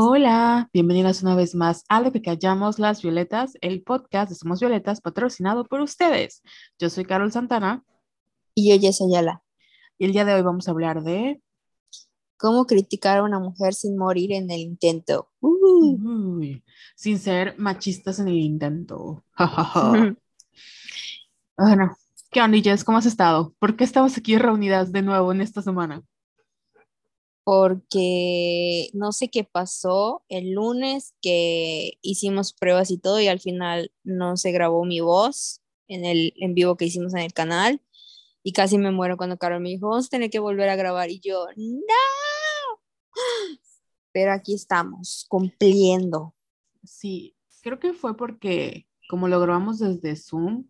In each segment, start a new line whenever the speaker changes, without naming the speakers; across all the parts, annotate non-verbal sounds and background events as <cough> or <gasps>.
Hola, bienvenidas una vez más a Lo que callamos las violetas, el podcast de Somos Violetas patrocinado por ustedes. Yo soy Carol Santana
Y yo, Jess Ayala.
y el día de hoy vamos a hablar de...
¿Cómo criticar a una mujer sin morir en el intento? Uh.
Uy, sin ser machistas en el intento. <laughs> Bueno, ¿qué onda, Jess? ¿Cómo has estado? ¿Por qué estamos aquí reunidas de nuevo en esta semana?
Porque no sé qué pasó el lunes que hicimos pruebas y todo y al final no se grabó mi voz en el en vivo que hicimos en el canal y casi me muero cuando Carol me dijo, vamos a tener que volver a grabar y yo, no. <gasps> Pero aquí estamos, cumpliendo.
Sí, creo que fue porque como lo grabamos desde Zoom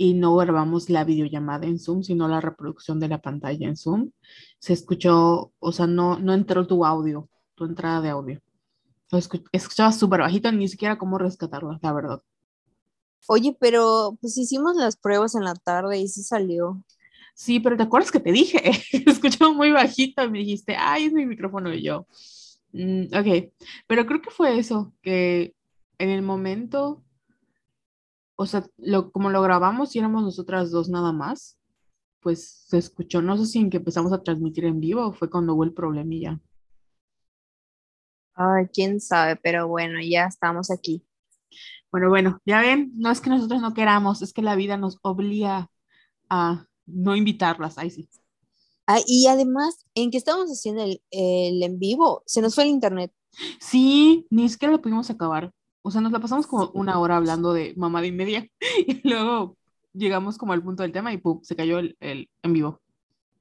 y no grabamos la videollamada en Zoom, sino la reproducción de la pantalla en Zoom, se escuchó, o sea, no, no entró tu audio, tu entrada de audio. Lo escu- escuchaba súper bajito, ni siquiera cómo rescatarlo, la verdad.
Oye, pero pues hicimos las pruebas en la tarde y sí salió.
Sí, pero ¿te acuerdas que te dije? <laughs> Escuchaba muy bajito y me dijiste, ay, es mi micrófono y yo. "Mm, ok, pero creo que fue eso, que en el momento, o sea, lo, como lo grabamos y éramos nosotras dos nada más, pues se escuchó, no sé si en que empezamos a transmitir en vivo o fue cuando hubo el problemilla.
Ay, quién sabe, pero bueno, ya estamos aquí.
Bueno, bueno, ya ven, no es que nosotros no queramos, es que la vida nos obliga a no invitarlas, ahí sí.
Ah, y además, en que estábamos haciendo el, el en vivo, se nos fue el internet.
Sí, ni siquiera lo pudimos acabar. O sea, nos la pasamos como una hora hablando de mamá y media <laughs> y luego llegamos como al punto del tema y pum, se cayó el, el en vivo.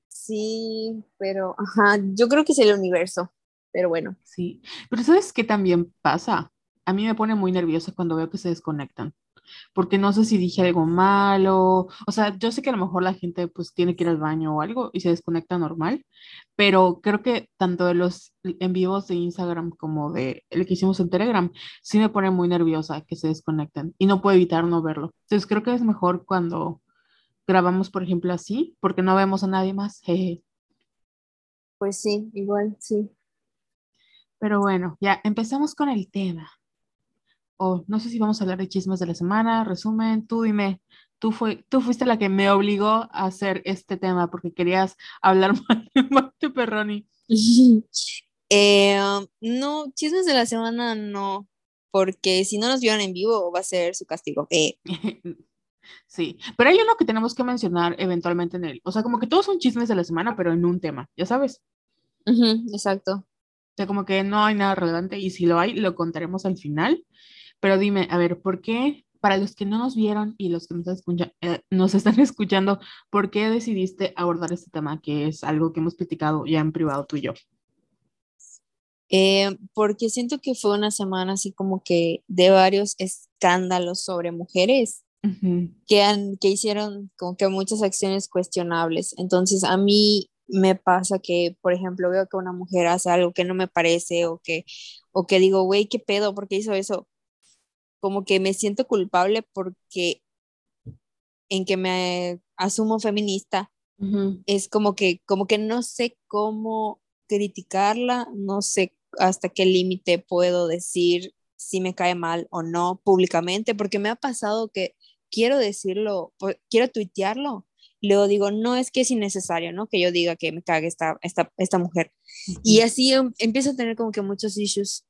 Sí, pero, ajá, yo creo que es el universo, pero bueno.
Sí, pero ¿sabes qué también pasa? A mí me pone muy nerviosa cuando veo que se desconectan, porque no sé si dije algo malo, o sea, yo sé que a lo mejor la gente pues tiene que ir al baño o algo y se desconecta normal, pero creo que tanto de los en vivos de Instagram como de el que hicimos en Telegram, sí me pone muy nerviosa que se desconecten y no puedo evitar no verlo. Entonces creo que es mejor cuando grabamos, por ejemplo, así, porque no vemos a nadie más. jeje.
Pues sí, igual, sí.
Pero bueno, ya empezamos con el tema. O no sé si vamos a hablar de chismes de la semana, resumen, tú dime, tú, fue, tú fuiste la que me obligó a hacer este tema porque querías hablar <laughs> mal de Perroni. <laughs>
Eh, um, no, chismes de la semana no, porque si no nos vieron en vivo va a ser su castigo. Eh, <laughs>
Sí, pero hay uno que tenemos que mencionar eventualmente en él. O sea, como que todos son chismes de la semana, pero en un tema, ya sabes.
exacto.
O sea, como que no hay nada relevante y si lo hay, lo contaremos al final. Pero dime, a ver, ¿por qué, para los que no nos vieron y los que nos, escucha- eh, nos <laughs> están escuchando, ¿por qué decidiste abordar este tema que es algo que hemos platicado ya en privado tú y yo?
Eh, porque siento que fue una semana así como que de varios escándalos sobre mujeres.
Ujú,
que, han, que hicieron como que muchas acciones cuestionables. Entonces, a mí me pasa que, por ejemplo, veo que una mujer hace algo que no me parece o que, o que digo, güey, ¿qué pedo? ¿Por qué hizo eso? Como que me siento culpable porque en que me asumo feminista,
ujú.
es como que, como que no sé cómo criticarla, no sé hasta qué límite puedo decir si me cae mal o no públicamente, porque me ha pasado que quiero decirlo, quiero tuitearlo, luego digo, no es que es innecesario, ¿no? Que yo diga que me cague esta, esta, esta mujer. Y así em- empiezo a tener como que muchos issues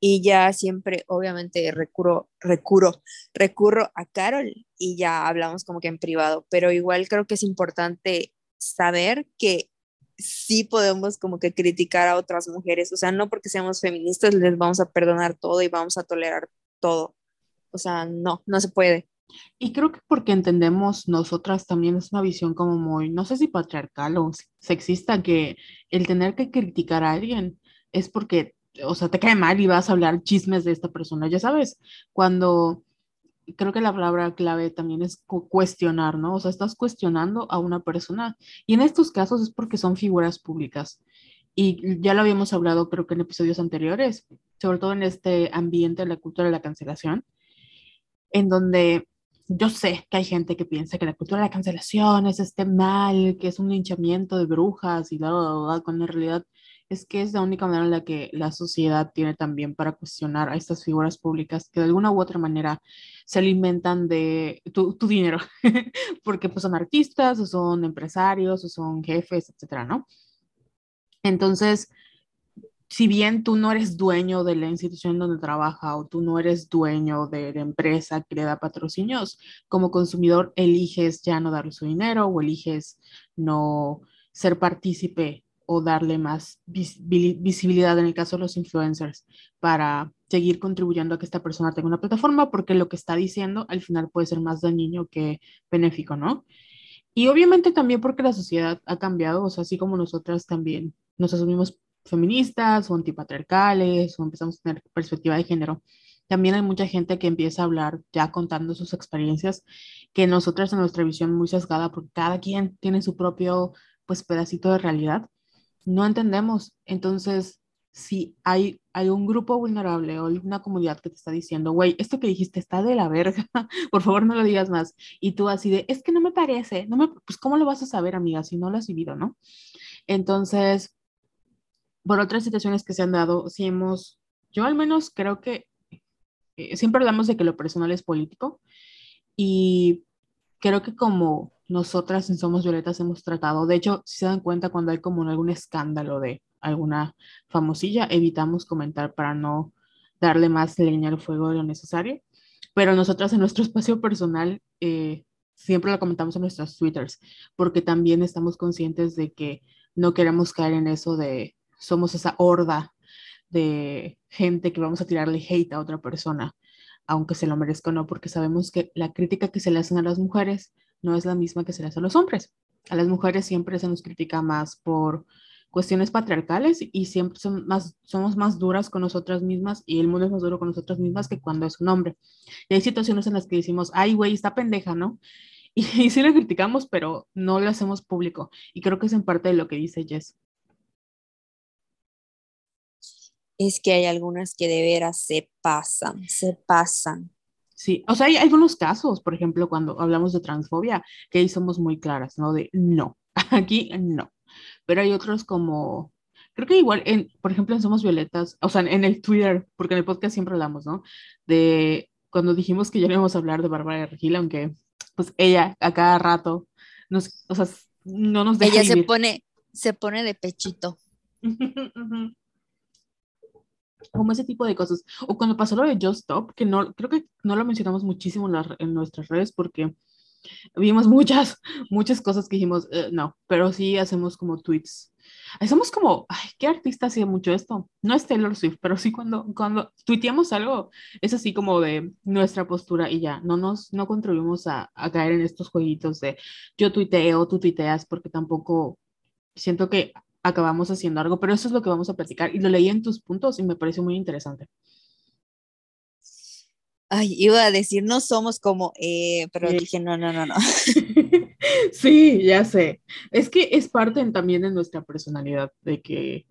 y ya siempre, obviamente, recurro, recurro, recurro a Carol y ya hablamos como que en privado, pero igual creo que es importante saber que sí podemos como que criticar a otras mujeres, o sea, no porque seamos feministas les vamos a perdonar todo y vamos a tolerar todo, o sea, no, no se puede.
Y creo que porque entendemos nosotras también es una visión como muy, no sé si patriarcal o sexista, que el tener que criticar a alguien es porque, o sea, te cae mal y vas a hablar chismes de esta persona, ya sabes, cuando creo que la palabra clave también es cu- cuestionar, ¿no? O sea, estás cuestionando a una persona y en estos casos es porque son figuras públicas. Y ya lo habíamos hablado creo que en episodios anteriores, sobre todo en este ambiente de la cultura de la cancelación, en donde yo sé que hay gente que piensa que la cultura de la cancelación es este mal, que es un linchamiento de brujas y bla, bla, bla, cuando en realidad es que es la única manera en la que la sociedad tiene también para cuestionar a estas figuras públicas que de alguna u otra manera se alimentan de tu, tu dinero, <laughs> porque pues son artistas o son empresarios o son jefes, etcétera, ¿no? Entonces, si bien tú no eres dueño de la institución donde trabaja o tú no eres dueño de la empresa que le da patrocinios, como consumidor eliges ya no darle su dinero o eliges no ser partícipe o darle más visibilidad en el caso de los influencers para seguir contribuyendo a que esta persona tenga una plataforma porque lo que está diciendo al final puede ser más dañino que benéfico, ¿no? Y obviamente también porque la sociedad ha cambiado, o sea, así como nosotras también nos asumimos feministas o antipatriarcales o empezamos a tener perspectiva de género, también hay mucha gente que empieza a hablar ya contando sus experiencias, que nosotras en nuestra visión muy sesgada, porque cada quien tiene su propio pues pedacito de realidad, no entendemos. Entonces, si hay, hay un grupo vulnerable o una comunidad que te está diciendo, güey, esto que dijiste está de la verga, <laughs> por favor no lo digas más, y tú así de, es que no me parece, no me, pues ¿cómo lo vas a saber, amiga, si no lo has vivido, no? Entonces, por otras situaciones que se han dado, si hemos, yo al menos creo que eh, siempre hablamos de que lo personal es político y creo que como nosotras en Somos Violetas hemos tratado, de hecho, si se dan cuenta cuando hay como algún escándalo de alguna famosilla, evitamos comentar para no darle más leña al fuego de lo necesario, pero nosotras en nuestro <laughs> espacio personal eh, siempre lo comentamos en nuestros twitters, porque también estamos conscientes de que no queremos caer en eso de somos esa horda de gente que vamos a tirarle hate a otra persona, aunque se lo merezca no, porque sabemos que la crítica que se le hacen a las mujeres no es la misma que se le hace a los hombres. A las mujeres siempre se nos critica más por cuestiones patriarcales y siempre son más, somos más duras con nosotras mismas y el mundo es más duro con nosotras mismas que cuando es un hombre. Y hay situaciones en las que decimos, ay, güey, está pendeja, ¿no? Y, <laughs> y sí lo criticamos, pero no lo hacemos público. Y creo que es en parte de lo que dice Jess
es que hay algunas que de veras se pasan, se pasan.
Sí, o sea, hay algunos casos, por ejemplo, cuando hablamos de transfobia, que ahí somos muy claras, ¿no? De no, <laughs> aquí no. Pero hay otros como, creo que igual, en, por ejemplo, en Somos Violetas, o sea, en el Twitter, porque en el podcast siempre hablamos, ¿no? De cuando dijimos que ya no íbamos a hablar de Bárbara de Regil, aunque pues ella a cada rato nos, o sea, no nos deja
Ella se pone, se pone de pechito. <laughs>
como ese tipo de cosas. O cuando pasó lo de Just Stop, que no, creo que no lo mencionamos muchísimo en, nuestras redes porque vimos <laughs> muchas, muchas cosas que dijimos, eh, no, pero sí hacemos como tweets. Hacemos como, ay, ¿qué artista hacía mucho esto? No es Taylor Swift, pero sí cuando, cuando tuiteamos algo, es así como de nuestra postura y ya, no nos, no contribuimos a, a caer en estos jueguitos de yo tuiteo, tú tuiteas, porque tampoco siento que acabamos haciendo algo, pero eso es lo que vamos a platicar. Y lo leí en tus puntos y me pareció muy interesante.
Ay, iba a decir, no somos como, eh, pero dije, no, no, no, no. <laughs>
sí, ya sé. Es que es parte también de nuestra personalidad, de que,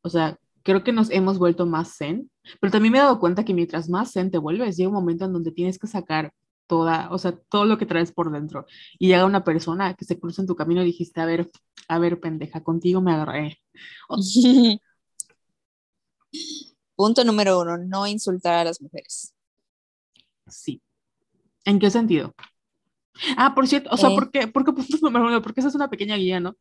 o sea, creo que nos hemos vuelto más zen, pero también me he dado cuenta que mientras más zen te vuelves, llega un momento en donde tienes que sacar toda, o sea, todo lo que traes por dentro. Y llega una persona que se cruza en tu camino y dijiste, a ver, a ver, pendeja, contigo me agarré. <laughs>
Punto número uno, no insultar a las mujeres.
Sí. ¿En qué sentido? Ah, por cierto, o sea, ¿por qué? Porque punto número uno, porque esa es una pequeña guía, ¿no?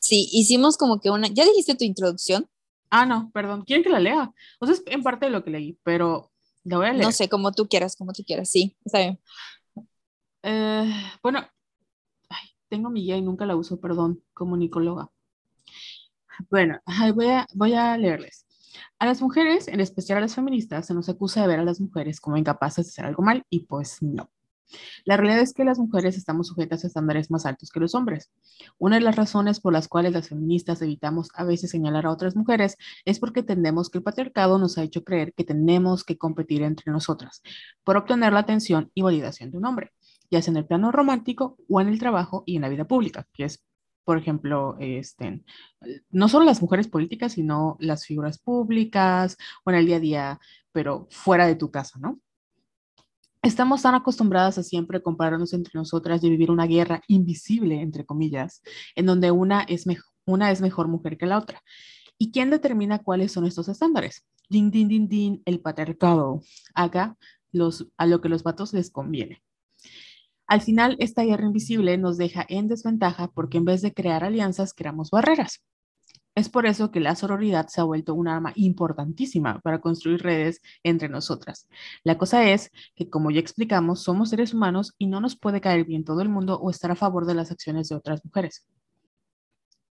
Sí, hicimos como que una, ¿ya dijiste tu introducción?
Ah, no, perdón, ¿quieren que la lea? O sea, es en parte de lo que leí, pero la voy a leer.
No sé, como tú quieras, como tú quieras, sí, está bien.
Eh, bueno, tengo mi guía y nunca la uso, perdón, como nicóloga. Bueno, voy a, voy a leerles. A las mujeres, en especial a las feministas, se nos acusa de ver a las mujeres como incapaces de hacer algo mal y pues no. La realidad es que las mujeres estamos sujetas a estándares más altos que los hombres. Una de las razones por las cuales las feministas evitamos a veces señalar a otras mujeres es porque entendemos que el patriarcado nos ha hecho creer que tenemos que competir entre nosotras por obtener la atención y validación de un hombre ya sea en el plano romántico o en el trabajo y en la vida pública, que es, por ejemplo, este, no solo las mujeres políticas, sino las figuras públicas o en el día a día, pero fuera de tu casa, ¿no? Estamos tan acostumbradas a siempre compararnos entre nosotras y vivir una guerra invisible, entre comillas, en donde una es, una es mejor mujer que la otra. ¿Y quién determina cuáles son estos estándares? Din, din, din, din, el patriarcado. Haga a lo que los vatos les conviene. Al final, esta guerra invisible nos deja en desventaja porque en vez de crear alianzas, creamos barreras. Es por eso que la sororidad se ha vuelto un arma importantísima para construir redes entre nosotras. La cosa es que, como ya explicamos, somos seres humanos y no nos puede caer bien todo el mundo o estar a favor de las acciones de otras mujeres.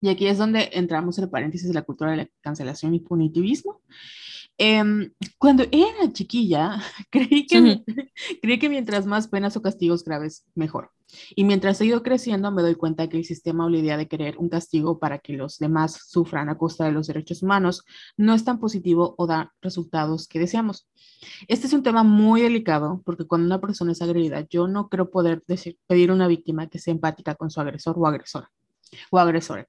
Y aquí es donde entramos en el paréntesis de la cultura de la cancelación y punitivismo. Em, cuando era chiquilla, <laughs> creí que, <laughs> creí que mientras más penas o castigos graves, mejor. Y mientras he ido creciendo, me doy cuenta que el sistema o la idea de querer un castigo para que los demás sufran a costa de los derechos humanos no es tan positivo o da resultados que deseamos. Este es un tema muy delicado porque cuando una persona es agredida, yo no creo poder pedir a una víctima que sea empática con su agresor o agresora o agresora.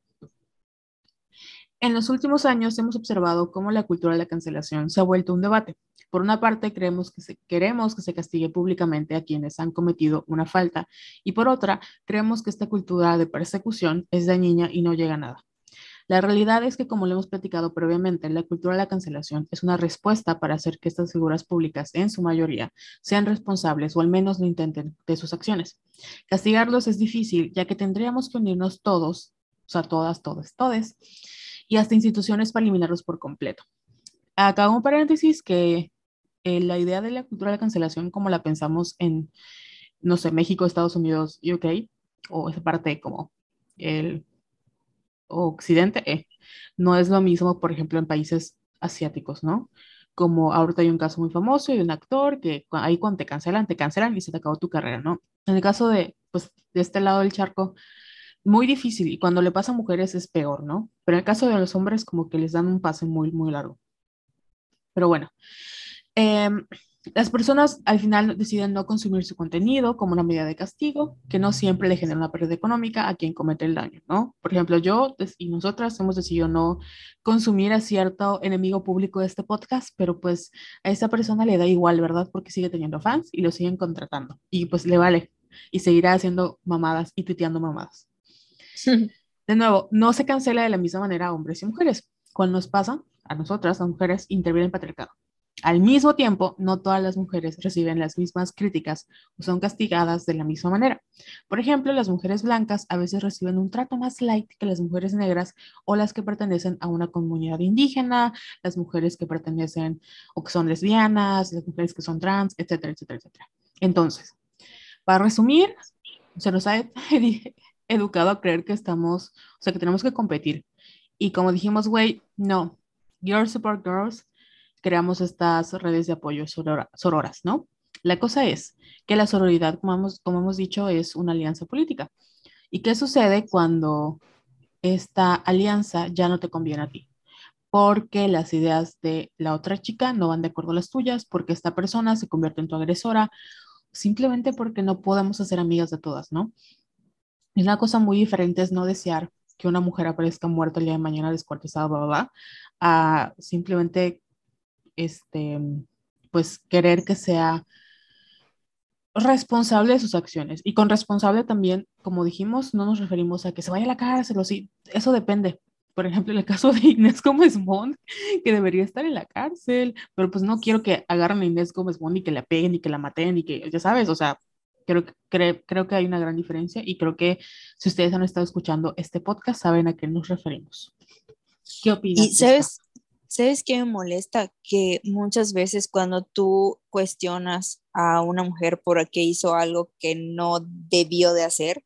En los últimos años hemos observado cómo la cultura de la cancelación se ha vuelto un debate. Por una parte, creemos que queremos que se castigue públicamente a quienes han cometido una falta y por otra, creemos que esta cultura de persecución es dañina y no llega a nada. La realidad es que, como lo hemos platicado previamente, la cultura de la cancelación es una respuesta para hacer que estas figuras públicas, en su mayoría, sean responsables o al menos lo intenten de sus acciones. Castigarlos es difícil, ya que tendríamos que unirnos todos, o sea, todas, todos, todes, y hasta instituciones para eliminarlos por completo. Acá un paréntesis que eh, la idea de la cultura de la cancelación como la pensamos en, no sé, México, Estados Unidos, UK, o esa parte como el occidente, eh, no es lo mismo, por ejemplo, en países asiáticos, ¿no? Como ahorita hay un caso muy famoso de un actor que ahí cuando te cancelan, te cancelan y se te acabó tu carrera, ¿no? En el caso de, pues, de este lado del charco, muy difícil y cuando le pasa a mujeres es peor, ¿no? Pero en el caso de los hombres como que les dan un pase muy, muy largo. Pero bueno, em, las personas al final deciden no consumir su contenido como una medida de castigo, que no siempre le genera una pérdida económica a quien comete el daño, ¿no? Por ejemplo, yo y nosotras hemos decidido no consumir a cierto enemigo público de este podcast, pero pues a esa persona le da igual, ¿verdad? Porque sigue teniendo fans y lo siguen contratando y pues le vale y seguirá haciendo mamadas y tuiteando mamadas. <laughs> De nuevo, no se cancela de la misma manera a hombres y mujeres. Cuando nos pasa, a nosotras, las mujeres, interviene el patriarcado. Al mismo tiempo, no todas las mujeres reciben las mismas críticas o son castigadas de la misma manera. Por ejemplo, las mujeres blancas a veces reciben un trato más light que las mujeres negras o las que pertenecen a una comunidad indígena, las mujeres que pertenecen o que son lesbianas, las mujeres que son trans, etcétera, etcétera, etcétera. Entonces, para resumir, se nos ha <laughs> educado a creer que estamos, o sea, que tenemos que competir. Y como dijimos, güey, no, Girls Support Girls, creamos estas redes de apoyo sororas, ¿no? La cosa es que la sororidad, como hemos, como hemos dicho, es una alianza política. ¿Y qué sucede cuando esta alianza ya no te conviene a ti? Porque las ideas de la otra chica no van de acuerdo a las tuyas, porque esta persona se convierte en tu agresora, simplemente porque no podemos hacer amigas de todas, ¿no? Es una cosa muy diferente es no desear que una mujer aparezca muerta el día de mañana descuartizada, bla, bla, bla, a simplemente, este, pues querer que sea responsable de sus acciones. Y con responsable también, como dijimos, no nos referimos a que se vaya a la cárcel o sí, eso depende. Por ejemplo, en el caso de Inés Gómez Mont, que debería estar en la cárcel, pero pues no quiero que agarren a Inés Gómez Mont y que la peguen y que la maten y que, ya sabes, o sea, Creo, creo, creo que hay una gran diferencia y creo que si ustedes han estado escuchando este podcast saben a qué nos referimos. ¿Qué opinas?
Y sabes, ¿sabes qué me molesta? Que muchas veces cuando tú cuestionas a una mujer por qué hizo algo que no debió de hacer,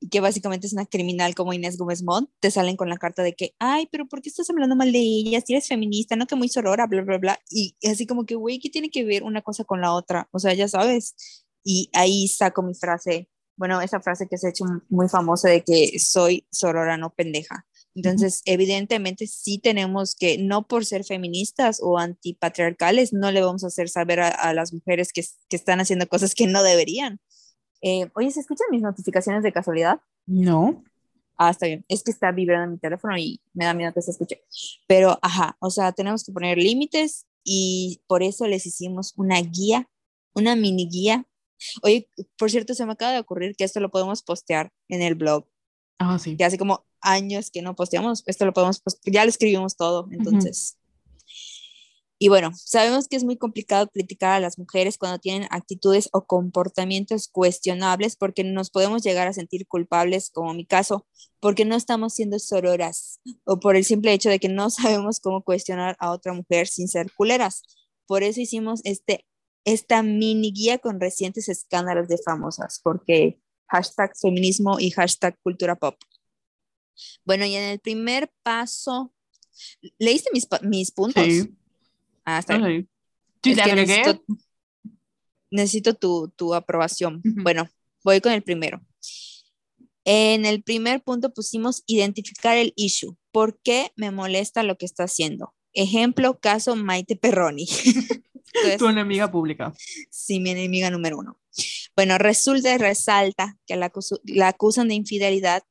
y que básicamente es una criminal como Inés Gómez Mont, te salen con la carta de que, ay, pero ¿por qué estás hablando mal de ella? Si eres feminista, no que muy sorora, bla, bla, bla. Y así como que, güey, ¿qué tiene que ver una cosa con la otra? O sea, ya sabes, y ahí saco mi frase, bueno, esa frase que se ha hecho muy famosa de que soy sorora, no pendeja. Entonces, evidentemente sí tenemos que, no por ser feministas o antipatriarcales, no le vamos a hacer saber a, las mujeres que, que, están haciendo cosas que no deberían. Eh, oye, ¿se escuchan mis notificaciones de casualidad?
No.
Ah, está bien. Es que está vibrando mi teléfono y me da miedo que se escuche. Pero, ajá, o sea, tenemos que poner límites y por eso les hicimos una guía, una mini guía Oye, por cierto, se me acaba de ocurrir que esto lo podemos postear en el blog.
Ah, sí.
Que así como años que no posteamos, esto lo podemos, ya lo escribimos todo, entonces. Y bueno, sabemos que es muy complicado criticar a las mujeres cuando tienen actitudes o comportamientos cuestionables porque nos podemos llegar a sentir culpables, como mi caso, porque no estamos siendo sororas o por el simple hecho de que no <laughs> sabemos cómo cuestionar a otra mujer sin ser culeras. Por eso hicimos este, esta mini guía con recientes escándalos de famosas, porque hashtag feminismo y hashtag cultura pop. Bueno, y en el primer paso, ¿leíste mis, mis puntos?
Sí.
Ah, está.
Sí, agregué.
necesito, necesito tu, tu aprobación. Bueno, voy con el primero. En el primer punto pusimos identificar el issue. ¿Por qué me molesta lo que está haciendo? Ejemplo, caso Maite Perroni. <laughs> Entonces,
Tu enemiga pública.
sí, mi enemiga número uno. Bueno, resulta y resalta que la, la acusan de infidelidad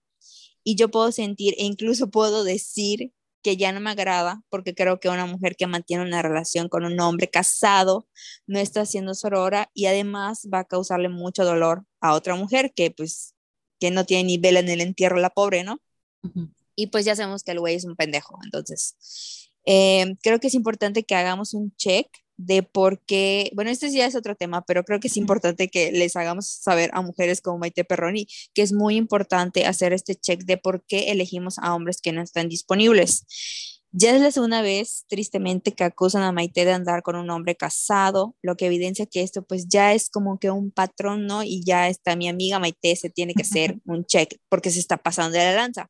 y yo puedo sentir e incluso puedo decir que ya no me agrada porque creo que una mujer que mantiene una relación con un hombre casado no está siendo sorora y además va a causarle mucho dolor a otra mujer que pues que no tiene ni vela en el entierro la pobre, ¿no?
Ujú.
Y pues ya sabemos que el güey es un pendejo. Entonces, eh, creo que es importante que hagamos un check de por qué, bueno, este ya es otro tema, pero creo que es importante que les hagamos saber a mujeres como Maite Perroni que es muy importante hacer este check de por qué elegimos a hombres que no están disponibles. Ya es la segunda vez, tristemente, que acusan a Maite de andar con un hombre casado, lo que evidencia que esto pues ya es como que un patrón, ¿no? Y ya está mi amiga Maite, se tiene que hacer <laughs> un check porque se está pasando de la lanza.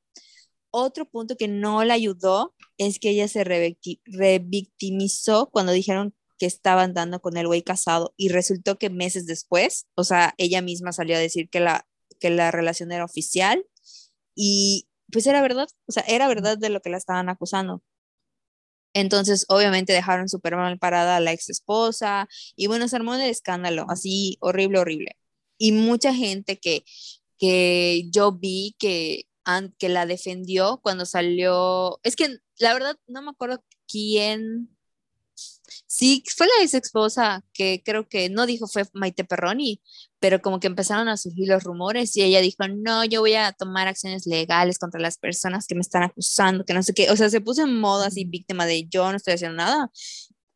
Otro punto que no le ayudó es que ella se revicti- revictimizó cuando dijeron que estaba andando con el güey casado y resultó que meses después, o sea, ella misma salió a decir que la, que la relación era oficial y pues era verdad, o sea, era verdad de lo que la estaban acusando. Entonces, obviamente dejaron súper mal parada a la ex esposa y bueno, se armó el escándalo, así horrible, horrible. Y mucha gente que, que yo vi que, que la defendió cuando salió, es que la verdad no me acuerdo quién, sí, fue la ex esposa que creo que no dijo fue Maite Perroni, pero como que empezaron a surgir los rumores y ella dijo, no, yo voy a tomar acciones legales contra las personas que me están acusando, que no sé qué, o sea, se puso en modo así víctima de yo no estoy haciendo nada,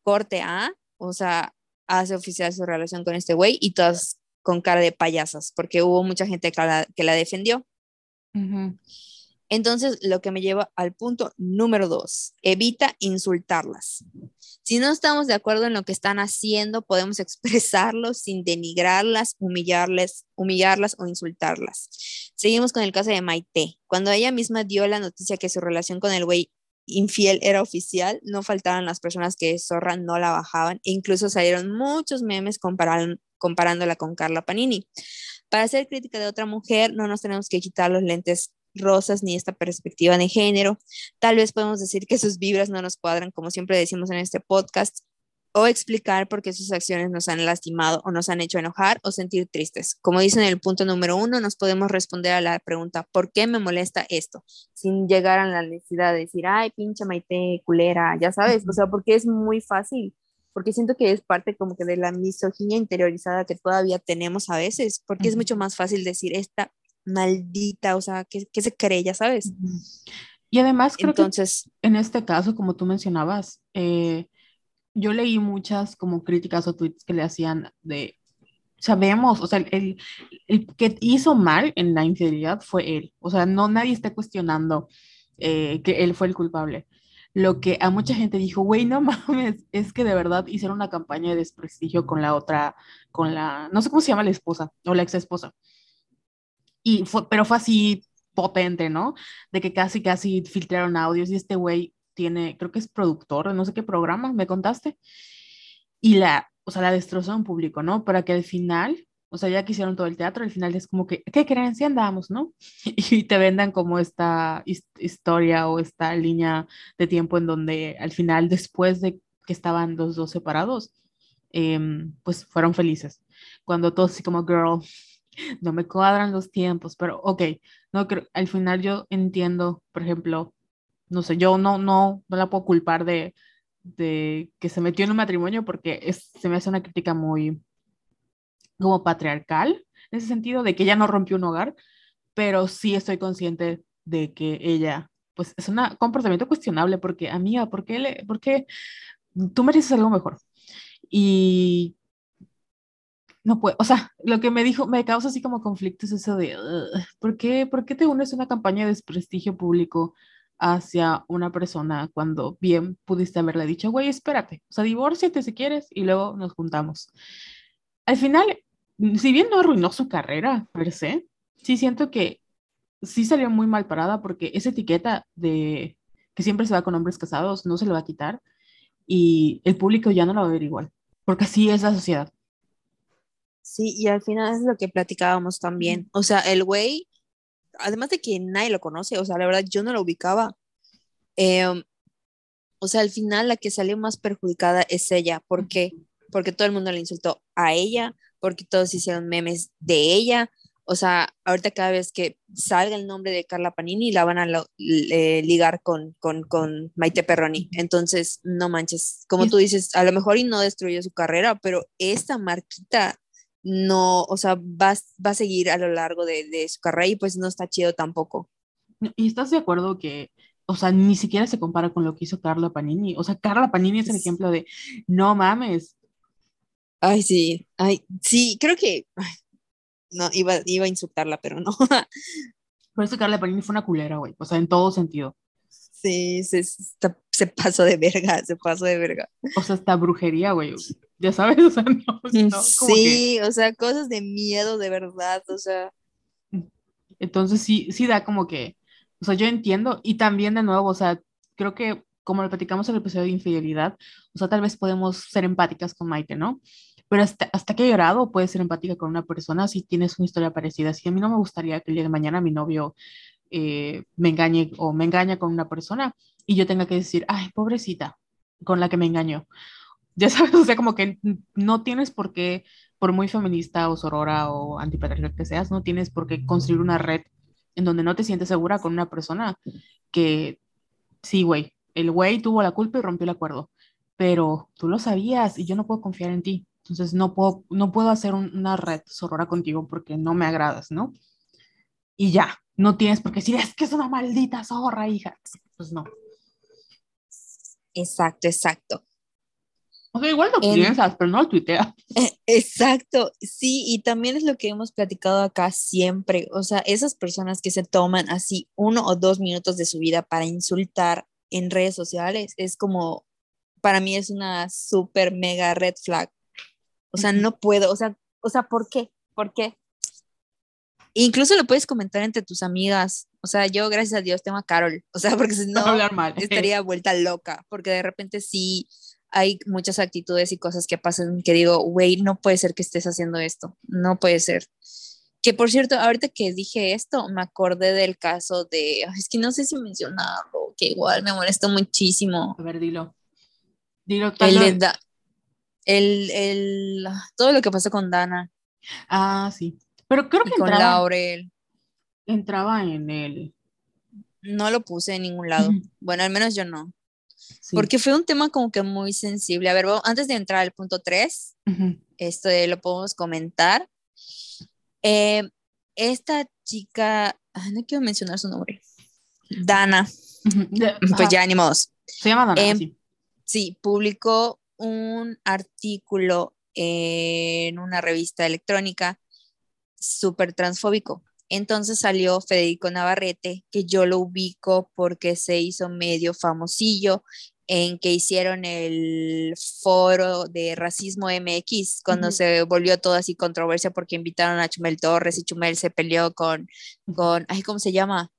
corte A, o sea, hace oficial su relación con este güey y todas con cara de payasas, porque hubo mucha gente que la, que la defendió.
Ujú.
Entonces, lo que me lleva al punto número dos, evita insultarlas. Si no estamos de acuerdo en lo que están haciendo, podemos <laughs> expresarlo sin denigrarlas, humillarles, humillarlas o insultarlas. Seguimos con el caso de Maite. Cuando ella misma dio la noticia que su relación con el güey infiel era oficial, no faltaban las personas que zorra no la bajaban e incluso salieron muchos memes comparándola con Carla Panini. Para hacer crítica de otra mujer, no nos tenemos que quitar los lentes rosas ni esta perspectiva de género. Tal vez podemos decir que sus vibras no nos cuadran, como siempre decimos en este podcast, o explicar por qué sus acciones nos han lastimado o nos han hecho enojar o sentir tristes. Como dice en el punto número uno, nos podemos responder a la pregunta, ¿por qué me molesta esto? Sin llegar a la necesidad de decir, ay, pinche Maite, culera, ya sabes, o sea, porque es muy fácil, porque siento que es parte como que de la misoginia interiorizada que todavía tenemos a veces, porque es mucho más fácil decir esta maldita, o sea, que, que se cree, ya sabes.
Y además creo
Entonces,
que en este caso, como tú mencionabas, eh, yo leí muchas como críticas o tweets que le hacían de, sabemos, o sea, el, el que hizo mal en la infidelidad fue él, o sea, no nadie está cuestionando eh, que él fue el culpable. Lo que a mucha gente dijo, güey, no <laughs> mames, es que de verdad hicieron una campaña de desprestigio con la otra, con la, no sé cómo se llama la esposa o la ex esposa. Y fue, pero fue así potente, ¿no? De que casi, casi filtraron audios y este güey tiene, creo que es productor de no sé qué programa, me contaste, y la, o sea, la destrozó en público, ¿no? Para que al final, o sea, ya que hicieron todo el teatro, al final es como que, ¿qué creen? Sí andamos, ¿no? <laughs> Y te vendan como esta his- historia o esta línea de tiempo en donde al final, después de que estaban los dos separados, em, pues fueron felices. Cuando todos así como, girl, no me cuadran los tiempos, pero ok, no creo, al final yo entiendo, por ejemplo, no sé, yo no, no, no la puedo culpar de, de que se metió en un matrimonio porque es, se me hace una crítica muy como patriarcal, en ese sentido, de que ella no rompió un hogar, pero sí estoy consciente de que ella, pues es un comportamiento cuestionable porque, amiga, ¿por qué, le, por qué tú mereces algo mejor? Y no puedo, o sea, lo que me dijo, me causa así como conflictos eso de, ¿por qué, ¿por qué te unes a una campaña de desprestigio público hacia una persona cuando bien pudiste haberle dicho, güey, espérate, o sea, divórciate si quieres y luego nos juntamos? Al final, si bien no arruinó su carrera per se, sí siento que sí salió muy mal parada porque esa etiqueta de que siempre se va con hombres casados no se le va a quitar y el público ya no la va a ver igual, porque así es la sociedad.
Sí, y al final es lo que platicábamos también. O sea, el güey, además de que nadie lo conoce, o sea, la verdad yo no lo ubicaba. Em, o sea, al final la que salió más perjudicada es ella. ¿Por qué? Porque todo el mundo le insultó a ella, porque todos hicieron memes de ella, o sea, ahorita cada vez que salga el nombre de Carla Panini, la van a ligar con, con, con, Maite Perroni. Entonces, no manches, como tú dices, a lo mejor y no destruyó su carrera, pero esta marquita no, o sea, va, va a seguir a lo largo de, de su carrera y pues no está chido tampoco.
¿Y estás de acuerdo que o sea, ni siquiera se compara con lo que hizo Carla Panini. O sea, Carla Panini es el ejemplo de, no mames.
Ay, sí, ay, sí, creo que, no, iba, iba a insultarla, pero no. <laughs>
Por eso Carla Panini fue una culera, güey. O sea, en todo sentido.
Sí, se, se, pasó de verga, se pasó de verga.
O sea, hasta brujería, güey. Ya sabes, <laughs> o sea, no.
Sí, o sea, cosas de miedo, de verdad, o sea.
Entonces sí, sí da como que, o sea, yo entiendo y también de nuevo, o sea, creo que como lo platicamos en el episodio de infidelidad, o sea, tal vez podemos ser empáticas con Maite, ¿no? pero hasta, hasta que he llorado puedes ser empática con una persona si tienes una historia parecida. Si a mí no me gustaría que el día de mañana mi novio eh, me engañe o me engaña con una persona y yo tenga que decir, ay, pobrecita, con la que me engañó. <laughs> Ya sabes, o sea, como que no tienes por qué, por muy feminista o sorora o antipatriarcal que seas, no tienes por qué construir una red en donde no te sientes segura con una persona que, sí, güey, el güey tuvo la culpa y rompió el acuerdo, pero tú lo sabías y yo no puedo confiar en ti. Entonces no puedo, no puedo hacer una red sorora contigo porque no me agradas, ¿no? Y ya, no tienes por qué decir, es que es una maldita zorra, hija. Pues no.
Exacto, exacto.
O sea, igual lo piensas, pero no lo tuiteas.
Exacto, sí, y también es lo que hemos platicado acá siempre. O sea, esas personas que se toman así uno o dos minutos de su vida para insultar en redes sociales, es como, para mí es una súper mega red flag. O sea, no puedo, o sea, o sea, ¿por qué? ¿Por qué? Incluso lo puedes comentar entre tus amigas. O sea, yo, gracias a Dios, tengo a Carol. O sea, <laughs> porque si no, estaría vuelta loca. Porque de repente sí hay muchas actitudes y cosas que pasan que digo, güey, no puede ser que estés haciendo esto. No puede ser. Que por cierto, ahorita que dije esto, me acordé del caso de, es que no sé si mencionarlo, que igual me molestó muchísimo.
A ver, dilo. Dilo,
el, el, el, todo lo que pasó con Dana.
Ah, sí. Pero creo que
con entraba, Laurel.
Entraba en el.
No lo puse en ningún lado. Bueno, al menos yo no. Porque fue un tema como que muy sensible. A ver, antes de entrar al punto 3, esto lo podemos comentar. Eh, esta chica, no quiero mencionar su nombre. Dana. Pues ya animados.
Se llama Dana. Em, sí.
sí, publicó un artículo en una revista electrónica súper transfóbico. Entonces salió Federico Navarrete, que yo lo ubico porque se hizo medio famosillo en que hicieron el foro de racismo MX, cuando se volvió todo así controversia porque invitaron a Chumel Torres y Chumel se peleó con, con ay, ¿cómo se llama?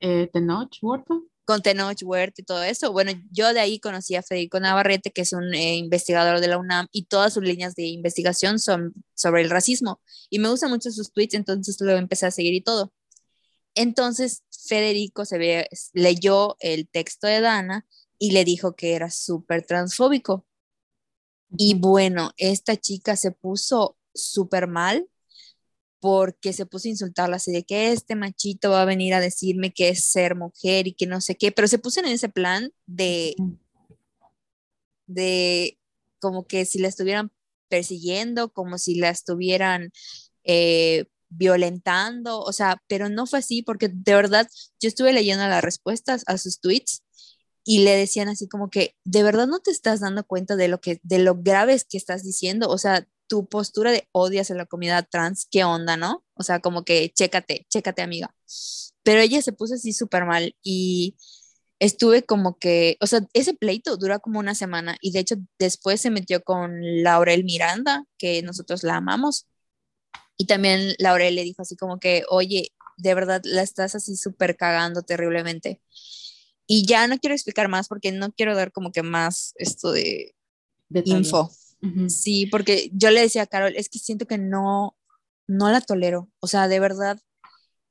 Eh, Tenoch Huerta
con Tenoch Huerta y todo eso. Bueno, yo de ahí conocí a Federico Navarrete, que es un eh, investigador de la UNAM, y todas sus líneas de investigación son sobre el racismo. Y me gustan mucho sus tweets, entonces lo empecé a seguir y todo. Entonces, Federico se ve, leyó el texto de Dana y le dijo que era súper transfóbico. Y bueno, esta chica se puso súper mal porque se puso a insultarla así de que este machito va a venir a decirme que es ser mujer y que no sé qué, pero se puso en ese plan de, de como que si la estuvieran persiguiendo, como si la estuvieran eh, violentando, o sea, pero no fue así porque de verdad yo estuve leyendo las respuestas a sus tweets y le decían así como que de verdad no te estás dando cuenta de lo que de lo graves que estás diciendo, o sea, tu postura de odias a la comunidad trans, ¿qué onda, no? O sea, como que chécate, chécate, amiga. Pero ella se puso así súper mal y estuve como que, o sea, ese pleito dura como una semana y de hecho después se metió con Laurel Miranda, que nosotros la amamos. Y también Laurel le dijo así como que, oye, de verdad la estás así súper cagando terriblemente. Y ya no quiero explicar más porque no quiero dar como que más esto de info. Sí, porque yo le decía a Carol, es que siento que no, no la tolero. O sea, de verdad,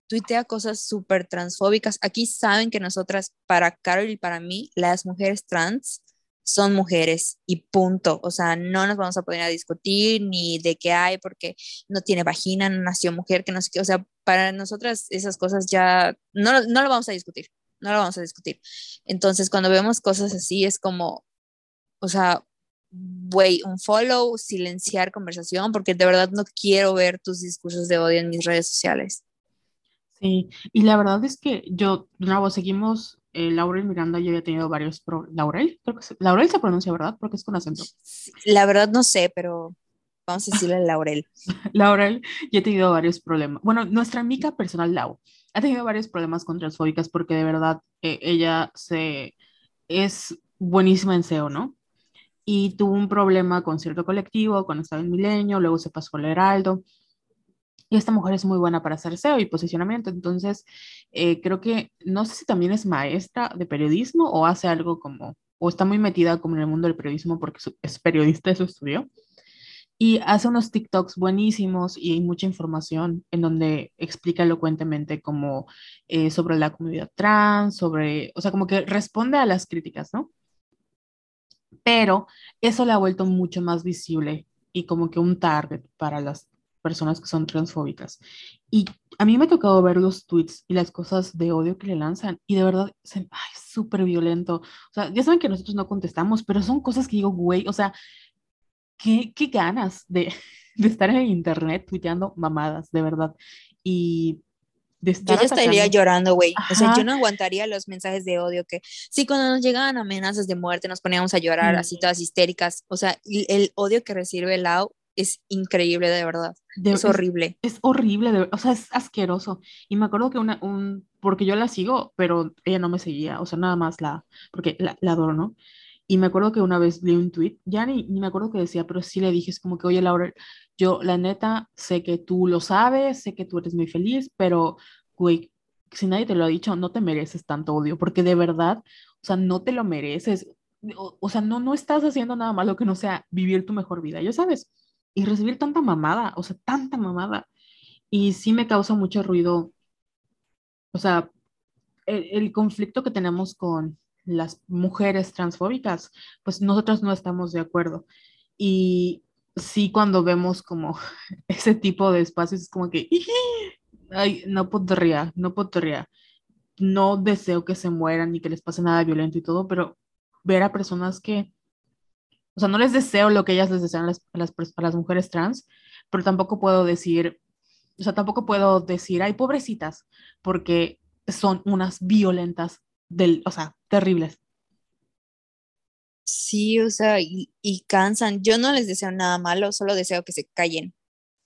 tuitea cosas súper transfóbicas. Aquí saben que nosotras, para Carol y para mí, las mujeres trans son mujeres y punto. O sea, no nos vamos a poner a discutir ni de qué hay porque no tiene vagina, no nació mujer, que no sé qué. O sea, para nosotras esas cosas ya no, no lo vamos a discutir, no lo vamos a discutir. Entonces, cuando vemos cosas así, es como, o sea, güey, un follow, silenciar conversación, porque de verdad no quiero ver tus discursos de odio en mis redes sociales.
Sí, y la verdad es que yo, de nuevo, seguimos, eh, Laurel Miranda, yo he tenido varios, pro Laurel, creo que se, Laurel se pronuncia, ¿verdad? Porque es con acento.
La verdad no sé, pero vamos a decirle Laurel. <laughs>
Laurel, yo he tenido varios problemas. Bueno, nuestra amiga personal, Lau, ha tenido varios problemas con transfóbicas porque de verdad eh, ella se, es buenísima en SEO, ¿no? Y tuvo un problema con cierto colectivo cuando estaba en Milenio, luego se pasó al Heraldo y esta mujer es muy buena para hacer SEO y posicionamiento. Entonces, eh, creo que no sé si también es maestra de periodismo o hace algo como, o está muy metida como en el mundo del periodismo porque es periodista de su estudio. Y hace unos TikToks buenísimos y hay mucha información en donde explica elocuentemente como eh, sobre la comunidad trans, sobre, o sea, como que responde a las críticas, ¿no? Pero eso le ha vuelto mucho más visible y como que un target para las personas que son transfóbicas. Y a mí me ha tocado ver los tweets y las cosas de odio que le lanzan y de verdad es súper violento. O sea, ya saben que nosotros no contestamos, pero son cosas que digo, güey, o sea, qué, qué ganas de, <laughs> estar en el internet tuiteando mamadas, de verdad. Y
de estar yo ya estaría llorando, güey. O sea, yo no aguantaría los mensajes de odio que, sí, cuando nos llegaban amenazas de muerte, nos poníamos a llorar así todas histéricas. O sea, el, el odio que recibe Lau es increíble, de verdad. es horrible.
Es, horrible, o sea, es asqueroso. Y me acuerdo que una, un, porque yo la sigo, pero ella no me seguía, o sea, nada más la, porque la, la adoro, ¿no? Y me acuerdo que una vez leí un tweet, ya ni, ni, me acuerdo qué decía, pero sí le dije, es como que, oye, Laura, yo la neta sé que tú lo sabes, sé que tú eres muy feliz, pero, güey, si nadie te lo ha dicho, no te mereces tanto odio, porque de verdad, o sea, no te lo mereces. O, o sea, no, no estás haciendo nada malo que no sea vivir tu mejor vida, ya sabes y recibir tanta mamada, o sea, tanta mamada. Y sí me causa mucho ruido, o sea, el, conflicto que tenemos con las mujeres transfóbicas, pues nosotros no estamos de acuerdo. Y sí cuando vemos como <laughs> ese tipo de espacios es como que, <laughs> ay, no podría, no podría. No deseo que se mueran ni que les pase nada violento y todo, pero ver a personas que o sea, no les deseo lo que ellas les desean a las, las mujeres trans, pero tampoco puedo decir, o sea, tampoco puedo decir, ay, pobrecitas, porque son unas violentas, del, o sea, terribles.
Sí, o sea, y, y, cansan. Yo no les deseo nada malo, solo deseo que se callen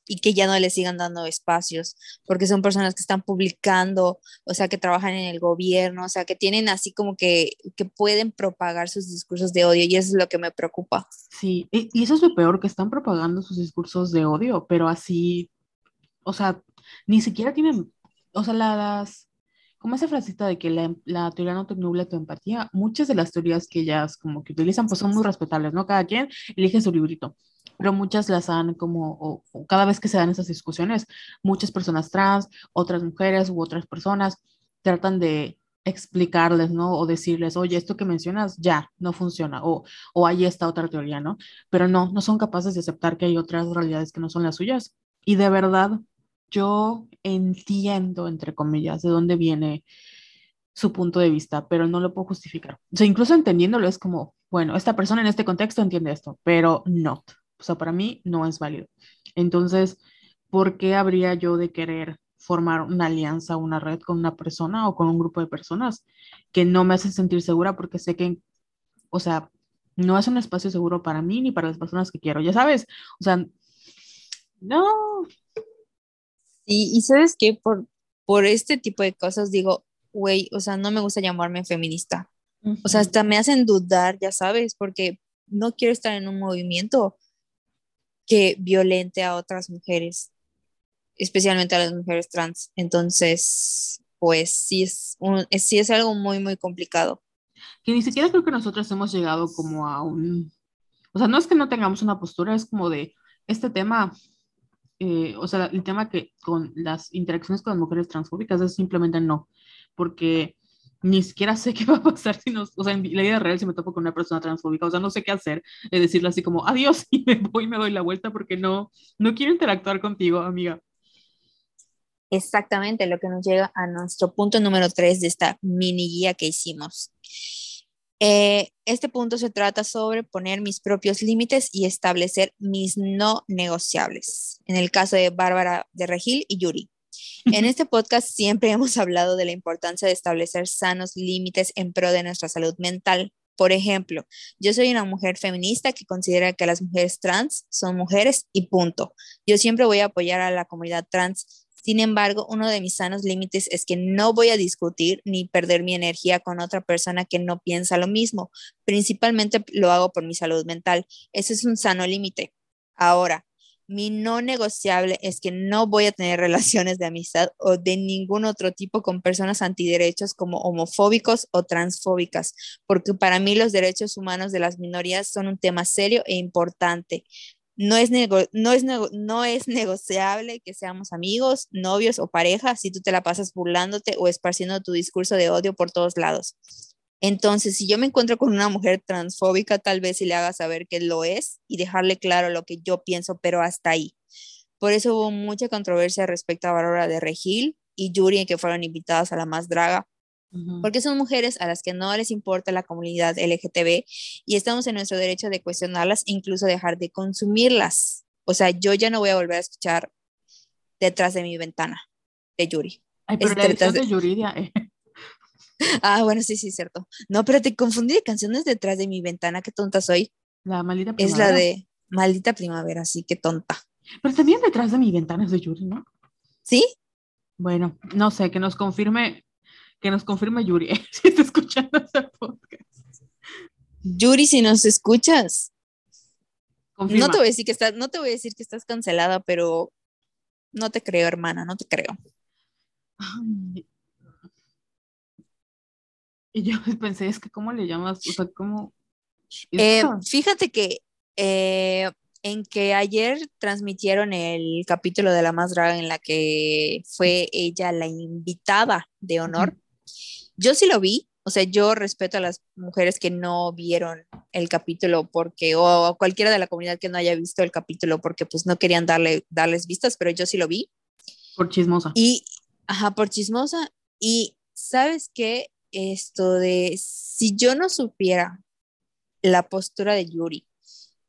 y que ya no le sigan dando espacios, porque son personas que están publicando, o sea, que trabajan en el gobierno, o sea, que tienen así como que, que pueden propagar sus discursos de odio y eso es lo que me preocupa.
Sí, y, y eso es lo peor, que están propagando sus discursos de odio, pero así, o sea, ni siquiera tienen, o sea, las, como esa frasita de que la, la, teoría no te nubla tu empatía, muchas de las teorías que ellas como que utilizan pues son muy respetables, ¿no? Cada quien elige su librito pero muchas las han como, cada vez que se dan esas discusiones, muchas personas trans, otras mujeres u otras personas tratan de explicarles, ¿no? O decirles, oye, esto que mencionas ya no funciona, o, o hay esta otra teoría, ¿no? Pero no, no son capaces de aceptar que hay otras realidades que no son las suyas. Y de verdad, yo entiendo, entre comillas, de dónde viene su punto de vista, pero no lo puedo justificar. O sea, incluso entendiéndolo es como, bueno, esta persona en este contexto entiende esto, pero no o sea, para mí no es válido. Entonces, ¿por qué habría yo de querer formar una alianza, una red con una persona o con un grupo de personas que no me hacen sentir segura porque sé que, o sea, no es un espacio seguro para mí ni para las personas que quiero, ya sabes, o sea, no.
Sí, y sabes que por, por este tipo de cosas digo, güey, o sea, no me gusta llamarme feminista. O sea, hasta me hacen dudar, ya sabes, porque no quiero estar en un movimiento que violente a otras mujeres, especialmente a las mujeres trans. Entonces, pues sí es, un, sí es algo muy, muy complicado.
Que ni siquiera creo que nosotros hemos llegado como a un... O sea, no es que no tengamos una postura, es como de este tema, eh, o sea, el tema que con las interacciones con las mujeres transfóbicas es simplemente no, porque ni siquiera sé <laughs> qué va a pasar si nos, o sea, en la vida real si me topo con una persona transfóbica, o sea, no sé qué hacer, es decirle así como adiós <laughs> y me voy me doy la vuelta porque no, no quiero interactuar contigo, amiga.
Exactamente, lo que nos llega a nuestro punto número tres de esta mini guía que hicimos. Eh, este punto se trata sobre poner mis propios límites y establecer mis no negociables. En el caso de Bárbara de Regil y Yuri. En este podcast siempre <laughs> hemos hablado de la importancia de establecer sanos límites en pro de nuestra salud mental. Por ejemplo, yo soy una mujer feminista que considera que las mujeres trans son mujeres y punto. Yo siempre voy a apoyar a la comunidad trans sin embargo, uno de mis sanos límites es que no voy a discutir ni perder mi energía con otra persona que no piensa lo mismo. Principalmente lo hago por mi salud mental. Ese es un sano límite. Ahora, mi no negociable es que no voy a tener <laughs> relaciones de amistad o de ningún otro tipo con personas antiderechos como homofóbicos o transfóbicas, porque para mí los derechos humanos de las minorías son un tema serio e importante no es, no, es no es negociable que seamos amigos, novios o pareja si tú te la pasas burlándote o esparciendo tu discurso de odio por todos lados. Entonces, si yo me encuentro con una mujer transfóbica, tal vez si le haga saber que lo es y dejarle claro lo que yo pienso, pero hasta ahí. Por eso hubo mucha controversia respecto a Bárbara de Regil y Yuri, que fueron invitadas a la más draga porque son mujeres a las que no les importa la comunidad LGTB y estamos en nuestro derecho de cuestionarlas e incluso dejar de consumirlas. O sea, yo ya no voy a volver a escuchar detrás de mi ventana de Yuri.
Ay, pero la detrás de, Yuri, eh. <laughs>
Ah, bueno, sí, sí, cierto. No, pero te confundí de canciones detrás de mi ventana, qué tonta soy.
La maldita primavera.
Es la de maldita primavera, sí, qué tonta.
Pero también detrás de mi ventana es de Yuri, ¿no?
¿Sí?
Bueno, no sé, que nos confirme que nos confirme Yuri <laughs> si está escuchando este podcast.
Yuri, si nos escuchas. No te voy a decir que estás, no te voy a decir que estás cancelada, pero no te creo, hermana, no te creo.
Y yo <laughs> pensé, es que ¿cómo le llamas? O sea, ¿cómo?
Eh, fíjate que eh, en que ayer transmitieron el capítulo de La Más Draga en la que fue ella la invitada de honor. Yo sí lo vi, o sea, yo respeto a las mujeres que no vieron el capítulo porque, o a cualquiera de la comunidad que no haya visto el capítulo porque pues no querían darle, darles vistas, pero yo sí lo vi.
Por chismosa.
Y, ajá, por chismosa. Y sabes qué, esto de, si yo no supiera la postura de Yuri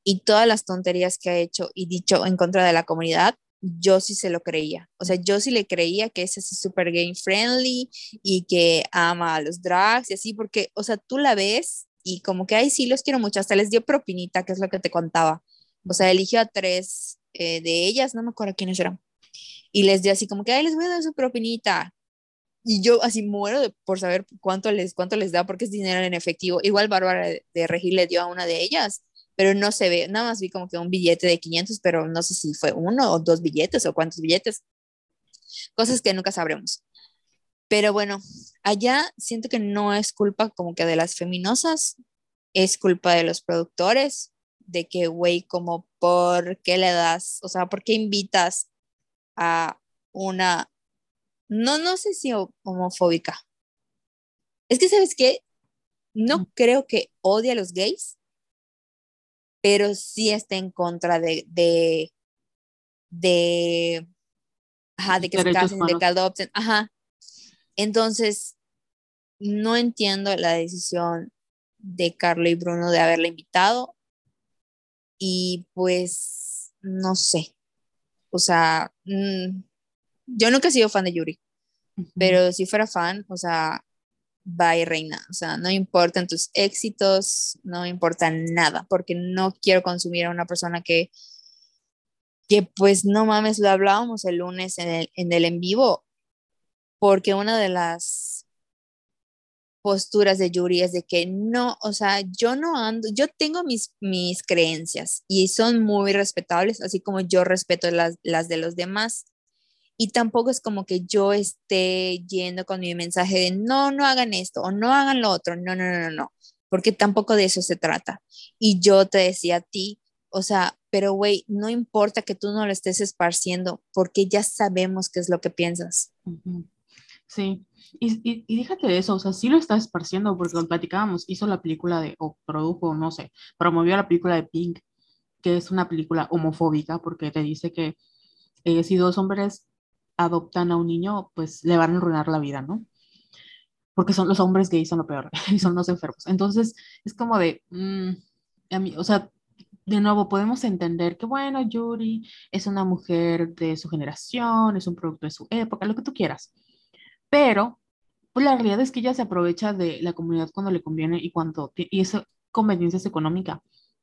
y todas las tonterías que ha hecho y dicho en contra de la comunidad, yo sí se lo creía. O sea, yo sí le creía que es así súper game friendly y que ama a los drags y así, porque, o sea, tú la ves y como que, ay, sí, los quiero mucho. Hasta les dio propinita, que es lo que te contaba. O sea, eligió a tres eh, de ellas, no me acuerdo quiénes eran. Y les dio así como que, ay, les voy a dar su propinita. Y yo así muero por saber cuánto les, cuánto les da, porque es dinero en efectivo. Igual Bárbara de, de Regil le dio a una de ellas pero no se ve, nada más vi como que un billete de 500, pero no sé si fue uno o dos billetes o cuántos billetes. Cosas que nunca sabremos. Pero bueno, allá siento que no es culpa como que de las feminosas, es culpa de los productores, de que, güey, como, ¿por qué le das? O sea, ¿por qué invitas a una, no, no sé si homofóbica? Es que, ¿sabes qué? No creo que odie a los gays, pero sí está en contra de, de, de, ajá, de que se casen, de que adopten, ajá. Entonces, no entiendo la decisión de Carlo y Bruno de haberla invitado y pues, no sé. O sea, mm, yo nunca he sido fan de Yuri, pero si fuera fan, o sea, bye reina, o sea, no importan tus éxitos, no importa nada, porque no quiero consumir a una persona que, que pues no mames, lo hablábamos el lunes en el en, el en vivo, porque una de las posturas de Yuri es de que no, o sea, yo no ando, yo tengo mis, mis creencias y son muy respetables, así como yo respeto las, las de los demás. Y tampoco es como que yo esté yendo con mi mensaje de no, no hagan esto o no hagan lo otro. No, no, no, no. Porque tampoco de eso se trata. Y yo te decía a ti, o sea, pero güey, no importa que tú no lo estés esparciendo porque ya sabemos qué es lo que piensas.
Sí, y, y, y, déjate de eso, o sea, sí lo está esparciendo porque lo platicábamos, hizo la película de, o produjo, no sé, promovió la película de Pink, que es una película homofóbica porque te dice que eh, si dos hombres adoptan a un niño, pues le van a arruinar la vida, ¿no? Porque son los hombres gays son lo peor <laughs> y son los enfermos. Entonces, es como de, mm, a mí, o sea, de nuevo podemos entender que, bueno, Yuri es una mujer de su generación, es un producto de su época, lo que tú quieras. Pero, pues la realidad es que ella se aprovecha de la comunidad cuando le conviene y cuando, y esa conveniencia es económica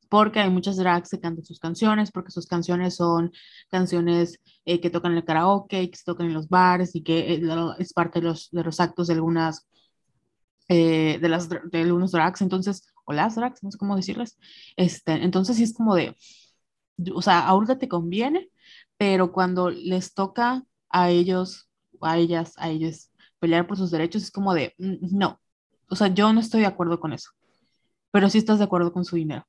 porque hay muchas drags que cantan sus canciones, porque sus canciones son canciones eh, que tocan en el karaoke, que se tocan en los bares y que eh, es parte de los, de los actos de algunas, eh, de, las, de algunos drags, entonces, o las drags, no sé cómo decirles, este, entonces sí es como de, o sea, ahorita te conviene, pero cuando les toca a ellos, a ellas, a ellos pelear por sus derechos, es como de, mm, no, o sea, yo no estoy de acuerdo con eso, pero sí estás de acuerdo con su dinero.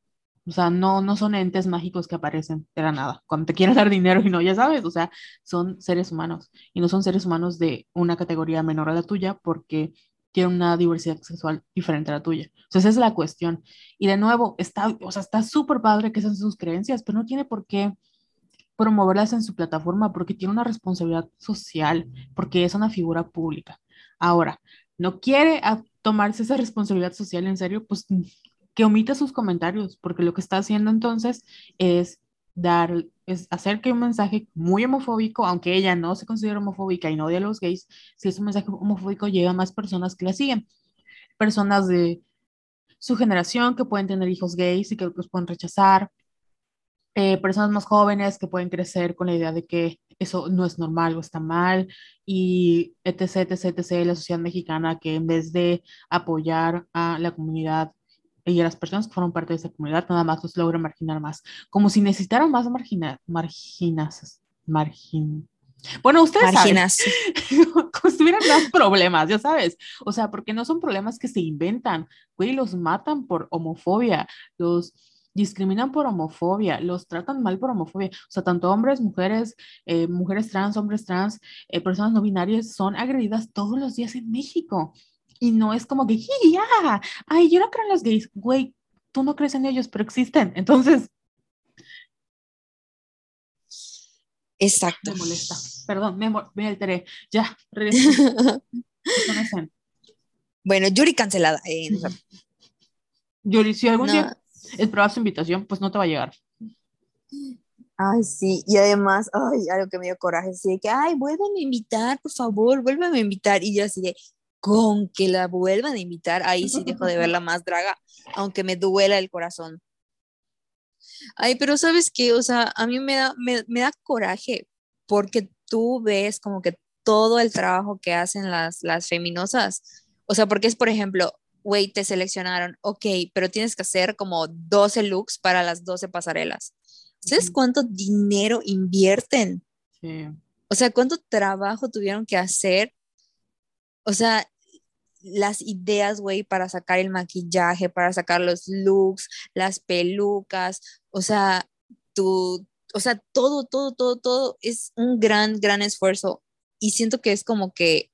O sea, no, no son entes mágicos que aparecen de la nada. Cuando te quieres <laughs> dar dinero y no, ya sabes, o sea, son seres humanos. Y no son seres humanos de una categoría menor a la tuya porque tienen una diversidad sexual diferente a la tuya. Entonces, esa es la cuestión. Y de nuevo, está, o sea, está súper padre que sean sus creencias, pero no tiene por qué promoverlas en su plataforma porque tiene una responsabilidad social, porque es una figura pública. Ahora, no quiere tomarse esa responsabilidad social en serio, pues que omita sus comentarios, porque lo que está haciendo entonces es dar, es hacer que un mensaje muy homofóbico, aunque ella no se considera homofóbica y no odia a los gays, si ese mensaje homofóbico llega a más personas que la siguen, personas de su generación que pueden tener hijos gays y que los pueden rechazar, eh, personas más jóvenes que pueden crecer con la idea de que eso no es normal o está mal, y etc, etc, etc, la sociedad mexicana que en vez de apoyar a la comunidad y a las personas que fueron parte de esa comunidad nada más los logra marginar más, como si necesitaran más marginar, marginas, margin. Bueno, ustedes Marginas. saben, <laughs> como si tuvieran más problemas, ya sabes, o sea, porque no son problemas que se inventan, güey, los matan por homofobia, los discriminan por homofobia, los tratan mal por homofobia, o sea, tanto hombres, mujeres, eh, mujeres trans, hombres trans, eh, personas no binarias son agredidas todos los días en México y no es como que, ya, ay, yo no creo en los gays, güey, tú no crees en ellos, pero existen. Entonces,
Exacto.
Me molesta. Perdón, me, me alteré. Ya,
bueno, Yuri cancelada. Eh, <laughs>
Yuri, si algún día esperabas su invitación, pues no te va a llegar.
Ay, sí, y además, ay, algo que me dio coraje, así que, ay, vuélvame a invitar, por favor, vuélvame a invitar. Y yo así de, con que la vuelvan a invitar, ahí sí dejo de verla <laughs> más draga, aunque me duela el corazón. Ay, pero sabes qué, o sea, a mí me da, me, da coraje porque tú ves como que todo el trabajo que hacen las, las feminosas, o sea, porque es, por ejemplo, güey, te seleccionaron, ok, pero tienes que hacer como 12 looks para las 12 pasarelas. ¿Sabes cuánto dinero invierten? Sí. O sea, cuánto trabajo tuvieron que hacer o sea, las ideas, güey, para sacar el maquillaje, para sacar los looks, las pelucas, o sea, tu, o sea, todo, todo, todo, todo es un gran, gran esfuerzo. Y siento que es como que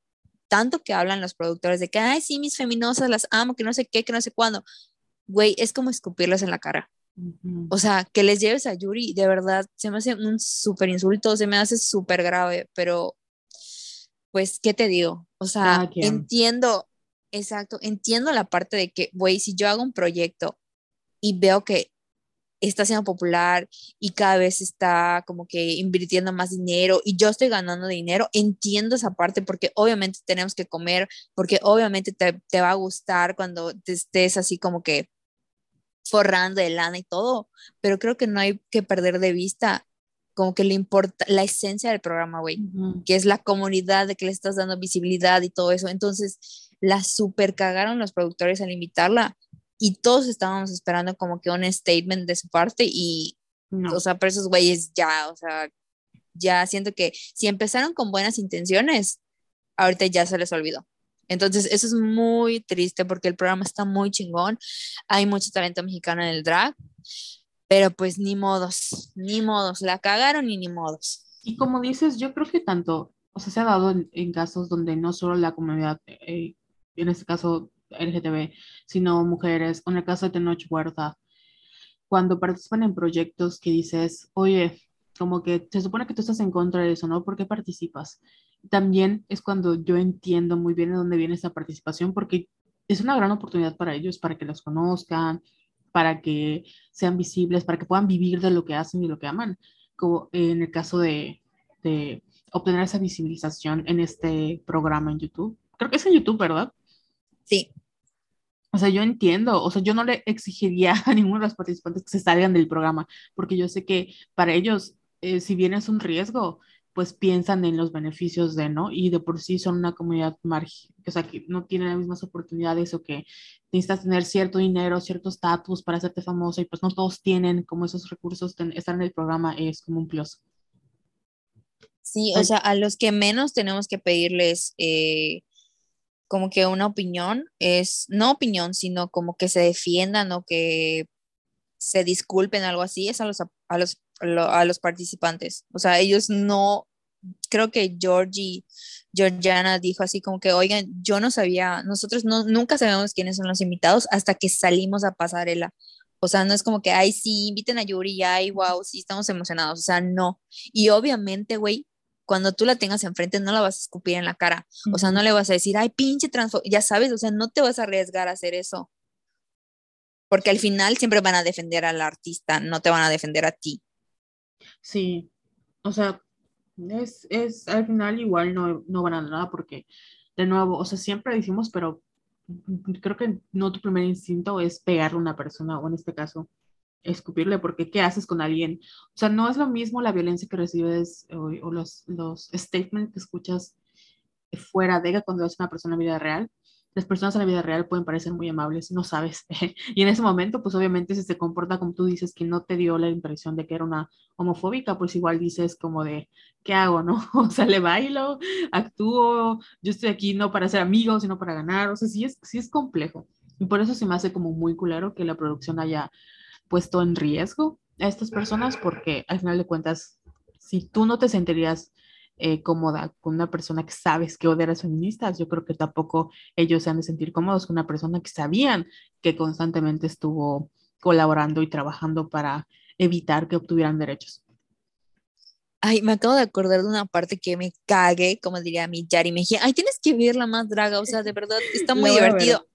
tanto que hablan los productores de que, ay, sí, mis feminosas las amo, que no sé qué, que no sé cuándo. Güey, es como escupirles en la cara. O sea, que les lleves a Yuri, de verdad, se me hace un súper insulto, se me hace súper grave, pero pues, ¿qué te digo? O sea, entiendo, exacto, entiendo la parte de que, güey, si yo hago un proyecto y veo que está siendo popular y cada vez está como que invirtiendo más dinero y yo estoy ganando dinero, entiendo esa parte porque obviamente tenemos que comer, porque obviamente te, te va a gustar cuando te estés así como que forrando de lana y todo, pero creo que no hay que perder de vista como que le importa la esencia del programa, güey, que es la comunidad de que le estás dando visibilidad y todo eso. Entonces, la super cagaron los productores al invitarla y todos estábamos esperando como que un statement de su parte y, o sea, pero esos güeyes ya, o sea, ya siento que si empezaron con buenas intenciones, ahorita ya se les olvidó. Entonces, eso es muy triste porque el programa está muy chingón. Hay mucho talento mexicano en el drag, pero pues ni modos, ni modos, la cagaron y ni modos.
Y como dices, yo creo que tanto, o sea, se ha dado en, casos donde no solo la comunidad, eh, en este caso LGTB, sino mujeres, en el caso de Tenoch Huerta, cuando participan en proyectos que dices, oye, como que se supone que tú estás en contra de eso, ¿no? ¿Por qué participas? También es cuando yo entiendo muy bien de dónde viene esa participación, porque es una gran oportunidad para ellos, para que los conozcan, para que sean visibles, para que puedan vivir de lo que hacen y lo que aman, como en el caso de, de obtener esa visibilización en este programa en YouTube. Creo que es en YouTube, ¿verdad?
Sí.
O sea, yo entiendo, o sea, yo no le exigiría <laughs> a ninguno de los participantes que se salgan del programa, porque yo sé que para ellos, eh, si bien es un riesgo, pues piensan en los beneficios de, ¿no? Y de por sí son una comunidad marginal, o sea, que no tienen las mismas oportunidades o que necesitas tener cierto dinero, cierto estatus para hacerte famosa y pues no todos tienen como esos recursos, estar en el programa es como un plus.
Sí, o sea, a los que menos tenemos que pedirles eh, como que una opinión es, no opinión, sino como que se defiendan o que se disculpen, algo así, es a los, a los, a los participantes. O sea, ellos no, creo que Georgie, Georgiana dijo así como que, oigan, yo no sabía, nosotros no, nunca sabemos quiénes son los invitados hasta que salimos a pasarela. O sea, no es como que, ay, sí, inviten a Yuri, ay, wow, sí, estamos emocionados. O sea, no. Y obviamente, güey, cuando tú la tengas enfrente no la vas a escupir en la cara. O sea, no le vas a decir, ay, pinche transfo, ya sabes, o sea, no te vas a arriesgar a hacer eso. Porque al final siempre van a defender al artista, no te van a defender a ti.
Sí, o sea, es, es al final igual no, no van a nada porque, de nuevo, o sea, siempre decimos, pero creo que no tu primer instinto es pegarle a una persona, o en este caso, escupirle, porque ¿qué haces con alguien? O sea, no es lo mismo la violencia que recibes o, los, los statements que escuchas fuera de cuando es una persona en vida real. Las personas en la vida real pueden parecer muy amables, no sabes. <laughs> y en ese momento, pues obviamente si se comporta como tú dices, que no te dio la impresión de que era una homofóbica, pues igual dices como de, ¿qué hago, no? <laughs> O sea, le bailo, actúo, yo estoy aquí no para ser amigos, sino para ganar. O sea, sí es, sí es complejo. Y por eso se me hace como muy culero que la producción haya puesto en riesgo a estas personas porque al final de cuentas, si tú no te sentirías eh, cómoda con una persona que sabes que odia a las feministas, yo creo que tampoco ellos se han de sentir cómodos con una persona que sabían que constantemente estuvo colaborando y trabajando para evitar que obtuvieran derechos.
Ay, me acabo de acordar de una parte que me cague, como diría mi Yari Mejía. Ay, tienes que ver la más draga, o sea, de verdad, está muy divertido.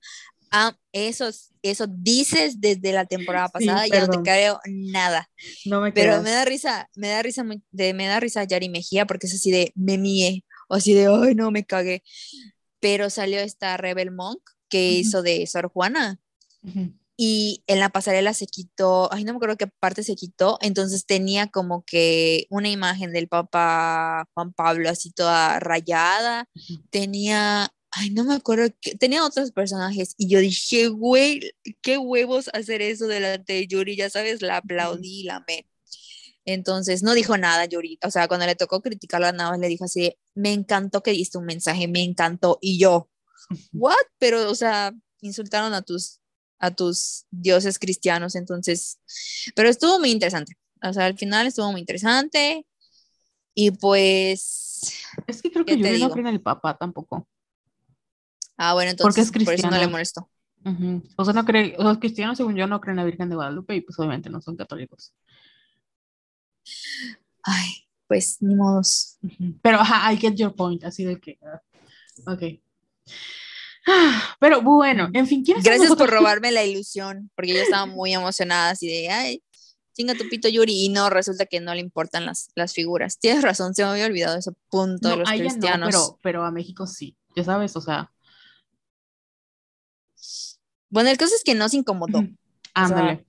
Ah, eso, eso dices desde la temporada pasada, ya no te creo nada.
No me
Pero me da risa, me da risa, de, me da risa Yari Mejía porque es así de me mie, o así de ay no me cagué. Pero salió esta Rebel Monk que hizo de Sor Juana. Y en la pasarela se quitó, ay, no me acuerdo qué parte se quitó, entonces tenía como que una imagen del Papa Juan Pablo así toda rayada, tenía ay, no me acuerdo, que, tenía otros personajes y yo dije, güey, qué huevos hacer eso delante de Yuri, ya sabes, la aplaudí, la amé. Entonces no dijo nada Yuri, o sea, cuando le tocó criticarla nada más le dijo así, me encantó que diste un mensaje, me encantó y yo, what? Pero, o sea, insultaron a tus a tus dioses cristianos, entonces, pero estuvo muy interesante. O sea, al final estuvo muy interesante y pues
es que creo que Yuri no cree en el papá tampoco.
Ah, bueno, entonces por eso no le molestó.
O sea, no cree, los cristianos, según yo, no creen en la Virgen de Guadalupe y pues obviamente no son católicos.
Ay, pues ni modos.
Pero, ajá, I get your point, así de que, uh, ok. Pero bueno, en fin,
Gracias por robarme la ilusión, porque yo estaba muy emocionada, así de, ay, chinga tu pito Yuri, y no, resulta que no le importan las, las figuras. Tienes razón, se me había olvidado ese punto de los cristianos.
pero, pero a México sí, ya sabes, o sea.
Bueno, el caso es que no se incomodó. Ándale.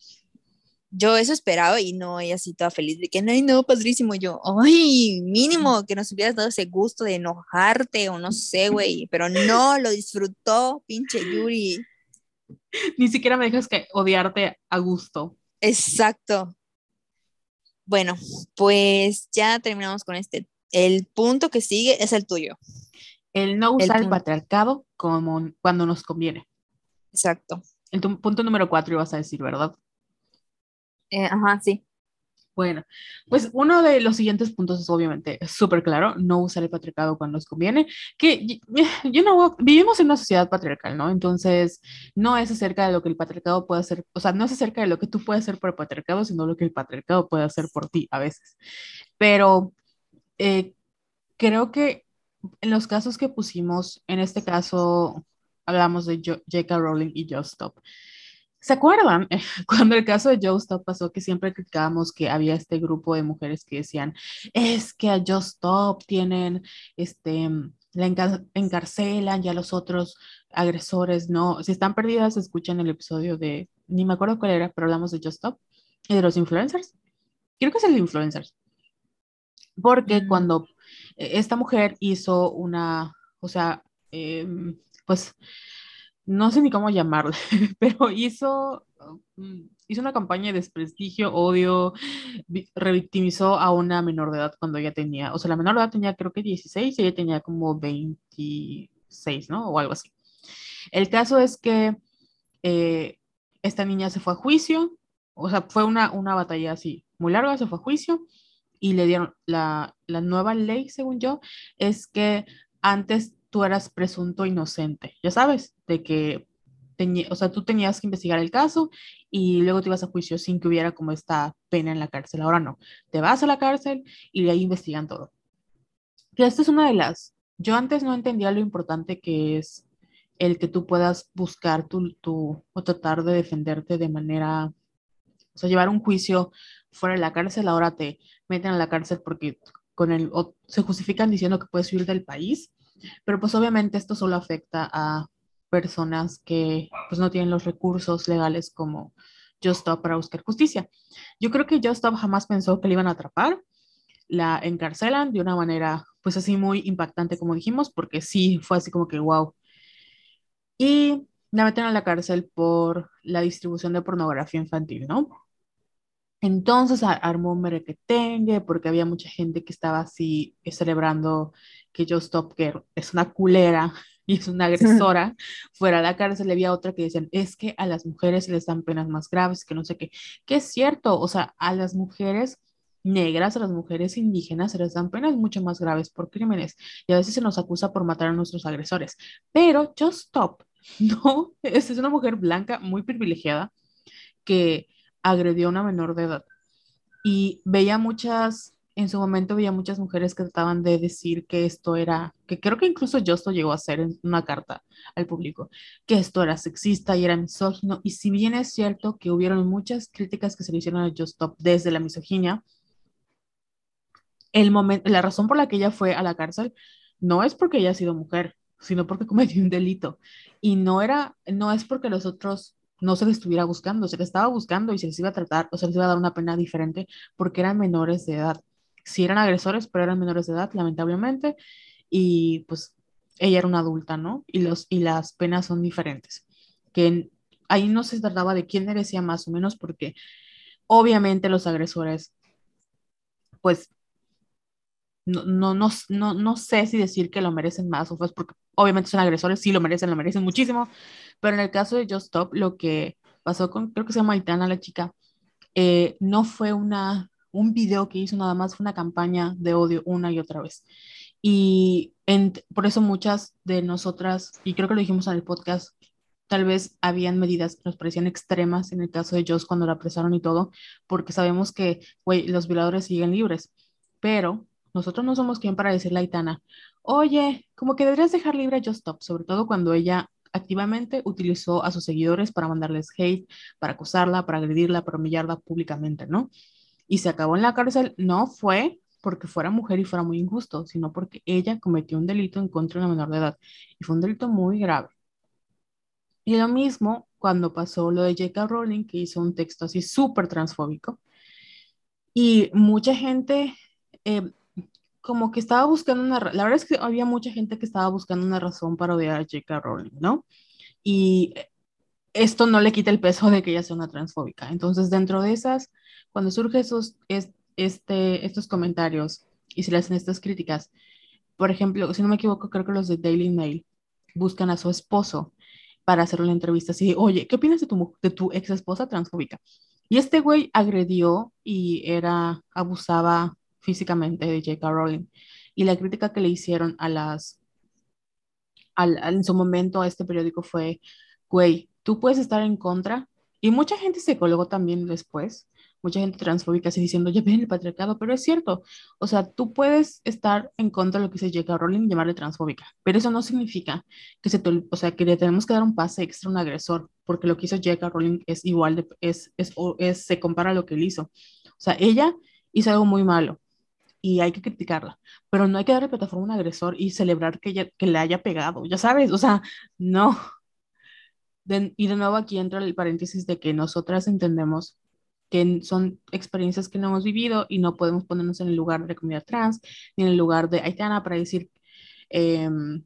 yo eso esperaba y no, ella así toda feliz de que, ay, no, padrísimo. Yo, ay, mínimo que nos hubieras dado ese gusto de enojarte o no sé, güey, pero no, lo disfrutó, pinche Yuri.
Ni siquiera me dejas que odiarte a gusto.
Exacto. Bueno, pues ya terminamos con este. El punto que sigue es el tuyo.
El no usar el, patriarcado como cuando nos conviene.
Exacto.
El punto número cuatro ibas a decir, ¿verdad?
Eh, ajá, sí.
Bueno, pues uno de los siguientes puntos es obviamente súper claro, no usar el patriarcado cuando nos conviene, que you know, vivimos en una sociedad patriarcal, ¿no? Entonces, no es acerca de lo que el patriarcado puede hacer, o sea, no es acerca de lo que tú puedes hacer por el patriarcado, sino lo que el patriarcado puede hacer por ti a veces. Pero eh, creo que en los casos que pusimos, en este caso hablamos de J.K. Rowling y Just Stop. ¿Se acuerdan <laughs> cuando el caso de Joe Stop pasó que siempre criticábamos que había este grupo de mujeres que decían, es que a Joe Stop tienen, este, la encarcelan y a los otros agresores no? Si están perdidas, escuchan el episodio de, ni me acuerdo cuál era, pero hablamos de Just Stop y de los influencers. Creo que es el de influencers. Porque mm. cuando eh, esta mujer hizo una, o sea, em, pues no sé ni cómo llamarle, <laughs> pero hizo, mm, hizo una campaña de desprestigio, odio, revictimizó a una menor de edad cuando ella tenía, o sea, la menor de edad tenía creo que 16 y ella tenía como 26, ¿no? O algo así. El caso es que eh, esta niña se fue a juicio, o sea, fue una, una batalla así muy larga, se fue a juicio y le dieron la, la nueva ley, según yo, es que antes tú eras presunto inocente, ya sabes, de que, o sea, tú tenías que investigar el caso y luego te ibas a juicio sin que hubiera como esta pena en la cárcel. Ahora no, te vas a la cárcel y de ahí investigan todo. Que esta es una de las, yo antes no entendía lo importante que es el que tú puedas buscar tu, tu o tratar de defenderte de manera, o sea, llevar un juicio fuera de la cárcel, ahora te meten a la cárcel porque con el, o se justifican diciendo que puedes huir del país pero pues obviamente esto solo afecta a personas que pues no tienen los recursos legales como Just Stop para buscar justicia. Yo creo que Just Stop jamás pensó que le iban a atrapar, la encarcelan de una manera pues así muy impactante como dijimos, porque sí fue así como que wow. Y la meten a la cárcel por la distribución de pornografía infantil, ¿no? Entonces armó un merequetengue porque había mucha gente que estaba así celebrando que Joe Stop, que es una culera <laughs> y es una <laughs> agresora, fuera de la cárcel. Había otra que decían, es que a las mujeres les dan penas más graves, que no sé qué, que es cierto, o sea, a las mujeres negras, a las mujeres indígenas se les dan penas mucho más graves por crímenes. Y a veces se nos acusa por matar a nuestros agresores, pero Just Stop, <laughs> no, es una mujer blanca muy privilegiada que agredió a una menor de edad y veía muchas en su momento había muchas mujeres que trataban de decir que esto era, que creo que incluso Justo llegó a hacer en una carta al público, que esto era sexista y era misógino. Y si bien es cierto que hubieron muchas críticas que se le hicieron a Just Stop desde la misoginia, el momento, la razón por la que ella fue a la cárcel no es porque ella ha sido mujer, sino porque <laughs> cometió un delito. Y no era, no es porque los otros no se les estuviera buscando, se les estaba buscando y se les iba a tratar o se les iba a dar una pena diferente porque eran menores de edad sí eran agresores, pero eran menores de edad, lamentablemente, y pues ella era una adulta, ¿no? Y, los, y las penas son diferentes. Que ahí no se trataba de quién merecía más o menos, porque obviamente los agresores, pues, no, no, no, no, no sé si decir que lo merecen más o pues porque obviamente son agresores, sí lo merecen, lo merecen muchísimo, pero en el caso de Just Stop, lo que pasó con, creo que se llama Itana, la chica, eh, no fue una un video que hizo nada más fue una campaña de odio una y otra vez. Y por eso muchas de nosotras, y creo que lo dijimos en el podcast, tal vez habían medidas que nos parecían extremas en el caso de Joss cuando la apresaron y todo, porque sabemos que, los violadores siguen libres, pero nosotros no somos quien para decirle a Itana, oye, como que deberías dejar libre a Just Stop, sobre todo cuando ella activamente utilizó a sus seguidores para mandarles hate, para acosarla, para agredirla, para humillarla públicamente, ¿no? Y se acabó en la cárcel, no fue porque fuera mujer y fuera muy injusto, sino porque ella cometió un delito en contra de una menor de edad. Y fue un delito muy grave. Y lo mismo cuando pasó lo de J.K. Rowling, que hizo un texto así súper transfóbico. Y mucha gente eh, como que estaba buscando una, la verdad es que había mucha gente que estaba buscando una razón para odiar a J.K. Rowling, ¿no? Y esto no le quita el peso de que ella sea una transfóbica. Entonces, dentro de esas, cuando surgen esos, este, estos comentarios y se le hacen estas críticas, por ejemplo, si no me equivoco, creo que los de Daily Mail buscan a su esposo para hacerle una entrevista así, oye, ¿qué opinas de tu, de tu ex esposa transfóbica? Y este güey agredió y era, abusaba físicamente de J.K. Rowling. Y la crítica que le hicieron a las, al, en su momento a este periódico fue, güey, tú puedes estar en contra. Y mucha gente se colgó también después, mucha gente transfóbica así diciendo, ya ven el patriarcado, pero es cierto, o sea, tú puedes estar en contra de lo que dice J.K. Rowling y llamarle transfóbica, pero eso no significa que se o sea, que le tenemos que dar un pase extra a un agresor, porque lo que hizo J.K. Rowling es igual, de, es, es, es, se compara a lo que él hizo. O sea, ella hizo algo muy malo, y hay que criticarla, pero no hay que darle plataforma a un agresor y celebrar que, que le haya pegado, ya sabes, o sea, no. y de nuevo aquí entra el paréntesis de que nosotras entendemos que son experiencias que no hemos vivido y no podemos ponernos en el lugar de la comunidad trans, ni en el lugar de Aitana para decir, em,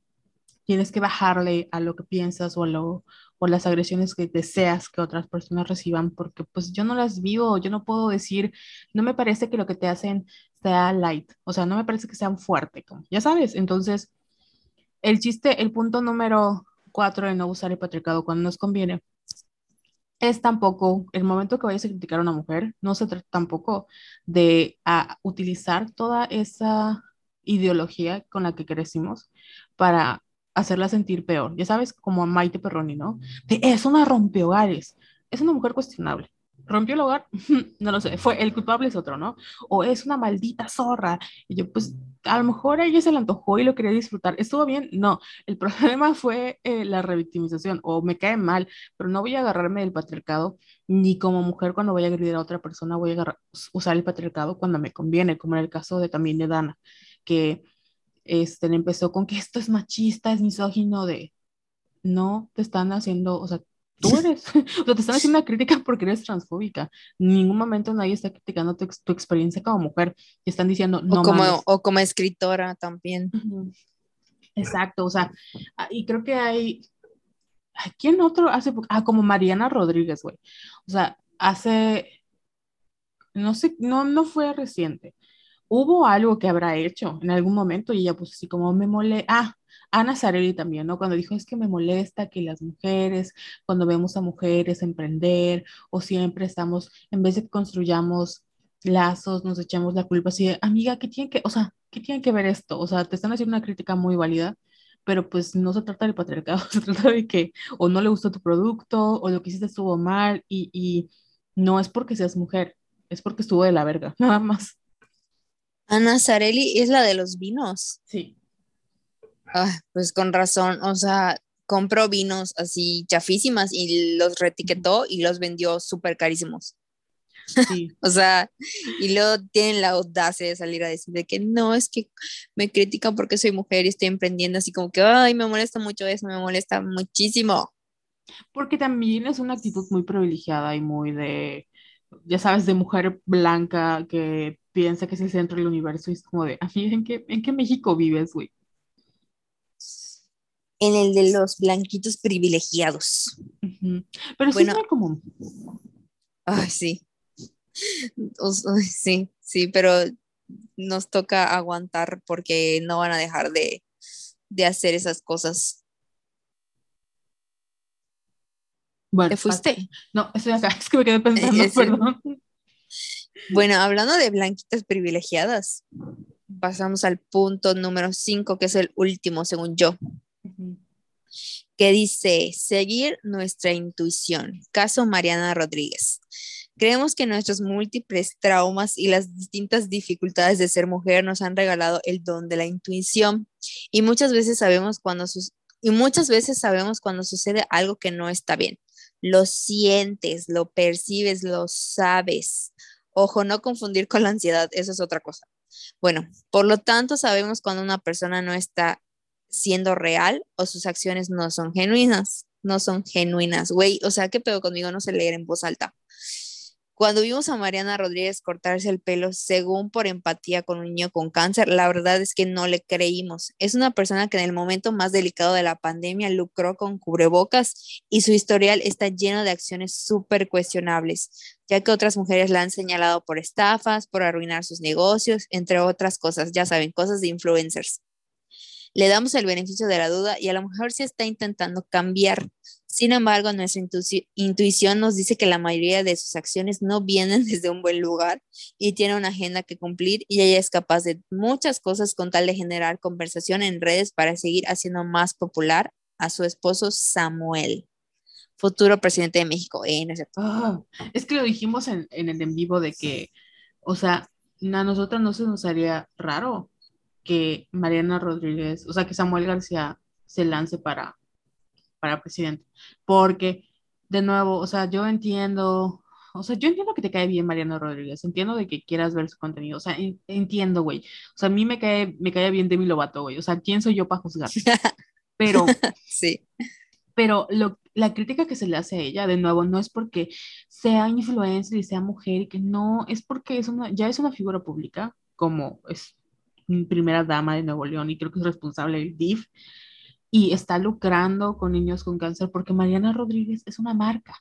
tienes que bajarle a lo que piensas o a lo, o las agresiones que deseas que otras personas reciban, porque pues yo no las vivo, yo no puedo decir, no me parece que lo que te hacen sea light, o sea, no me parece que sean fuerte, como, ya sabes, entonces, el chiste, el punto número cuatro de no usar el patriarcado cuando nos conviene, es tampoco, el momento que vayas a criticar a una mujer, no se trata tampoco de a, utilizar toda esa ideología con la que crecimos para hacerla sentir peor. Ya sabes, como a Maite Perroni, ¿no? De, es una rompehogares, es una mujer cuestionable rompió el hogar, <laughs> no lo sé, fue el culpable es otro, ¿no? O es una maldita zorra. Y yo, pues, a lo mejor a ella se le antojó y lo quería disfrutar. ¿Estuvo bien? No. El <laughs> problema fue eh, la revictimización, o me cae mal, pero no voy a agarrarme del patriarcado, ni como mujer cuando voy a agredir a otra persona, voy a usar el patriarcado cuando me conviene, como en el caso de de Dana, que este, empezó con que esto es machista, es misógino, de no te están haciendo, o sea, tú eres. <laughs> o sea, te están haciendo una crítica porque eres transfóbica. En ningún momento nadie está criticando tu, tu experiencia como mujer. Y están diciendo, no.
O como, o como escritora también.
Exacto, o sea, y creo que hay. ¿Quién otro hace? Ah, como Mariana Rodríguez, güey. O sea, hace. No sé, no, no fue reciente. Hubo algo que habrá hecho en algún momento y ella, pues, así como me mole. Ah, Ana Sarelli también, ¿no? Cuando dijo es que me molesta que las mujeres, cuando vemos a mujeres emprender o siempre estamos, en vez de que construyamos lazos, nos echamos la culpa así de, amiga, ¿qué tiene que, o sea, ¿qué tiene que ver esto? O sea, te están haciendo una crítica muy válida, pero pues no se trata del patriarcado, <laughs> se trata de que o no le gustó tu producto o lo que hiciste estuvo mal y, y no es porque seas mujer, es porque estuvo de la verga, <laughs> nada más.
Ana Sarelli es la de los vinos.
Sí.
Ah, pues con razón, o sea, compró vinos así chafísimas y los retiquetó y los vendió súper carísimos. Sí. <laughs> o sea, y luego tienen la audacia de salir a decir de que no, es que me critican porque soy mujer y estoy emprendiendo, así como que, ay, me molesta mucho eso, me molesta muchísimo.
Porque también es una actitud muy privilegiada y muy de, ya sabes, de mujer blanca que piensa que es el centro del universo y es como de, ¿en qué, en qué México vives, güey?
En el de los blanquitos privilegiados.
Pero sí es común.
Ay, sí. sí, sí, pero nos toca aguantar porque no van a dejar de, hacer esas cosas.
Bueno,
¿Te fuiste?
No, estoy acá, <laughs> es que me quedé pensando, perdón.
Bueno, hablando de blanquitas privilegiadas, pasamos al punto número 5, que es el último, según yo que dice, seguir nuestra intuición. Caso Mariana Rodríguez. Creemos que nuestros múltiples traumas y las distintas dificultades de ser mujer nos han regalado el don de la intuición y muchas veces sabemos cuando Y muchas veces sabemos cuando sucede algo que no está bien. Lo sientes, lo percibes, lo sabes. Ojo, no confundir con la ansiedad, eso es otra cosa. Bueno, por lo tanto, sabemos cuando una persona no está siendo real o sus acciones no son genuinas, no son genuinas, güey. O sea, ¿qué pedo conmigo? No sé leer en voz alta. Cuando vimos a Mariana Rodríguez cortarse el pelo según por empatía con un niño con cáncer, la verdad es que no le creímos. Es una persona que en el momento más delicado de la pandemia lucró con cubrebocas y su historial está lleno de acciones súper cuestionables, ya que otras mujeres la han señalado por estafas, por arruinar sus negocios, entre otras cosas, ya saben, cosas de influencers le damos el beneficio de la duda y a lo mejor se está intentando cambiar. Sin embargo, nuestra intuición nos dice que la mayoría de sus acciones no vienen <laughs> desde un buen lugar y tiene una agenda que cumplir y ella es capaz de muchas cosas con tal de generar conversación en redes para seguir haciendo más popular a su esposo Samuel, futuro presidente de México. Eh,
ah, es que lo dijimos en, en el en vivo de que, o sea, a nosotros no se nos haría raro que Mariana Rodríguez, o sea, que Samuel García se lance para, para presidente. Porque, de nuevo, o sea, yo entiendo, o sea, yo entiendo que te cae bien Mariana Rodríguez, entiendo de que quieras ver su contenido, o sea, entiendo, güey. O sea, a mí me cae, me cae bien Demi Lovato, güey. O sea, ¿quién soy yo para juzgar? <laughs> Pero, <laughs>
sí.
Pero lo, la crítica que se le hace a ella, de nuevo, no es porque sea influencer y sea mujer y que no, es porque es una, ya es una figura pública, como es primera dama de Nuevo León y creo que es responsable del DIF, y está lucrando con niños con cáncer porque Mariana Rodríguez es una marca.